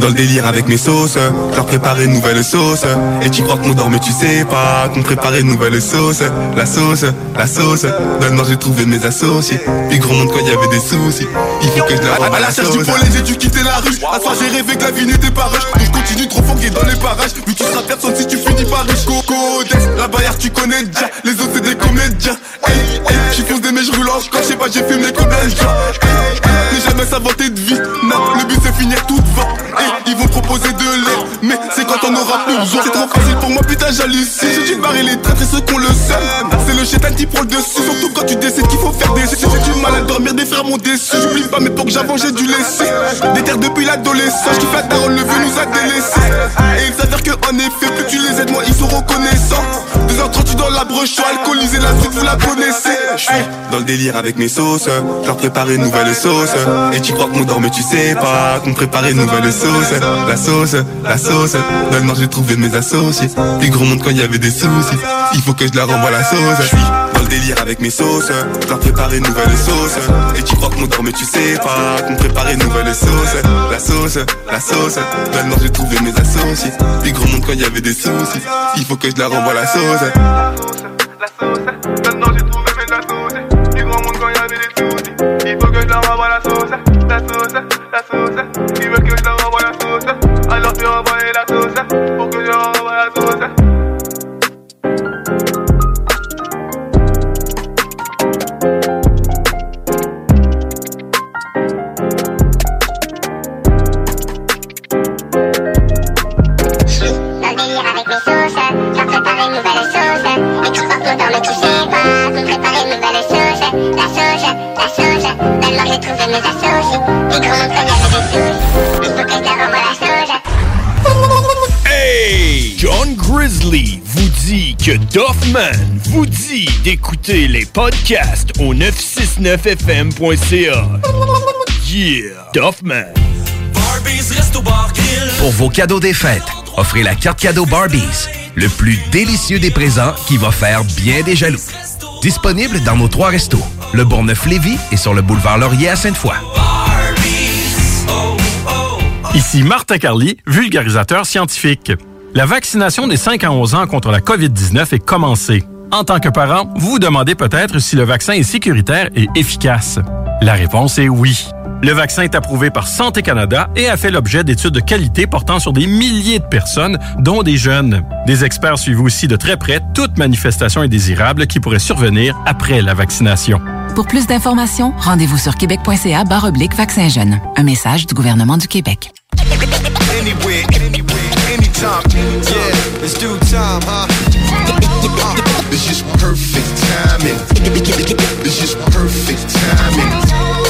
Dans le délire avec mes sauces, leur préparer une nouvelle sauce. Et tu crois qu'on dort mais tu sais pas qu'on préparait une nouvelle sauce. La sauce, la sauce, dans le nord j'ai trouvé mes associés. Puis gros monde quand il y avait des soucis, il faut que je leur À la cherche du pollen, j'ai dû quitter la rue. À soir, j'ai rêvé que la vie n'était pas rush. Donc je continue trop fort dans les parages. Vu tu seras personne si tu finis par riche. Coco, Dex, la barrière, tu connais déjà. Les autres, c'est des comédiens. Hey, hey, mais je roule en Quand je sais pas j'ai fumé de gens Ne jamais s'inventer de vie Non le but ils vont proposer de l'air. Mais c'est quand on aura plus besoin. C'est trop facile pour moi putain j'hallucine. J'ai dû barrer les traîtres et ceux qu'on le seum. C'est le chétan qui prend le dessus. Surtout quand tu décides qu'il faut faire des J'ai du mal à dormir des frères m'ont déçu. J'oublie pas mais pour que j'avance j'ai dû laisser Des terres depuis l'adolescence. Qui fait la daronne le vieux nous a délaissés la broche la suite vous la connaissez Je suis dans le délire avec mes sauces, je leur prépare une nouvelle sauce. Et tu crois qu'on dort mais tu sais pas qu'on prépare une nouvelle sauce. La sauce, la sauce, maintenant j'ai trouvé mes associés. Plus gros monde quand il y avait des soucis, il faut que je leur renvoie la sauce. Dans le avec mes sauces, je prépare une nouvelle sauce. Et tu crois qu'on dort mais tu sais pas qu'on prépare une nouvelle sauce. La sauce, la sauce, maintenant j'ai trouvé mes associés. Plus gros monde quand il y avait des soucis, il faut que je leur renvoie la sauce. Maintenant j'ai trouvé mes associés Du grand monde quand il y avait des soucis Il faut que je leur envoie la sauce La sauce, la sauce Ils veulent que je leur envoie la sauce? Alors tu envoies la sauce Pour que je leur envoie la sauce mais tu sais pas qu'on prépare une nouvelle sauce. La sauce, la sauce, maintenant j'ai trouvé mes associés. Il y avait des soucis, il faut que je leur envoie la sauce. Hey! John Grizzly vous dit que Doffman vous dit d'écouter les podcasts au 969fm.ca. Yeah! Doffman. Pour vos cadeaux des fêtes, offrez la carte cadeau Barbies, le plus délicieux des présents qui va faire bien des jaloux. Disponible dans nos trois restos, le Bourgneuf-Lévis et sur le boulevard Laurier à Sainte-Foy. Ici Martin Carly, vulgarisateur scientifique. La vaccination des 5 à 11 ans contre la COVID-19 est commencée. En tant que parent, vous vous demandez peut-être si le vaccin est sécuritaire et efficace. La réponse est oui. Le vaccin est approuvé par Santé Canada et a fait l'objet d'études de qualité portant sur des milliers de personnes, dont des jeunes. Des experts suivent aussi de très près toute manifestation indésirable qui pourrait survenir après la vaccination. Pour plus d'informations, rendez-vous sur québec.ca barre oblique vaccin jeune. Un message du gouvernement du Québec. Anywhere, anywhere, anytime. Yeah, it's due time, huh? It's just perfect timing. It's just perfect timing.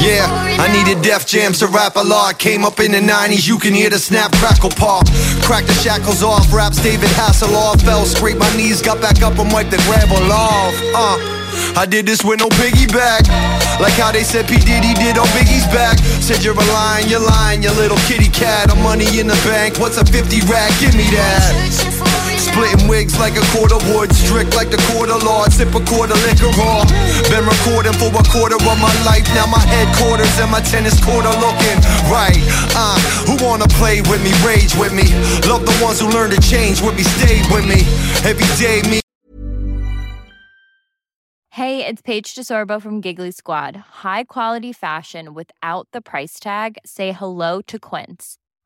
Yeah, I needed Def Jam to rap a lot. Came up in the 90s, you can hear the snap, crackle, pop. Crack the shackles off, raps David Hasselhoff. Fell, scraped my knees, got back up and wiped the gravel off. Uh, I did this with no piggyback. Like how they said P. Diddy did on Biggie's back. Said you're a lying, you're lying, you little kitty cat. I'm money in the bank, what's a 50 rack? Give me that. Splitting wigs like a quarter wood, strict like the quarter law. Sip a quarter liquor raw. Been recording for a quarter of my life. Now my headquarters and my tennis court are looking right. Uh, who wanna play with me, rage with me? Love the ones who learn to change with me, stay with me. Every day, me. Hey, it's Paige DeSorbo from Giggly Squad. High quality fashion without the price tag. Say hello to Quince.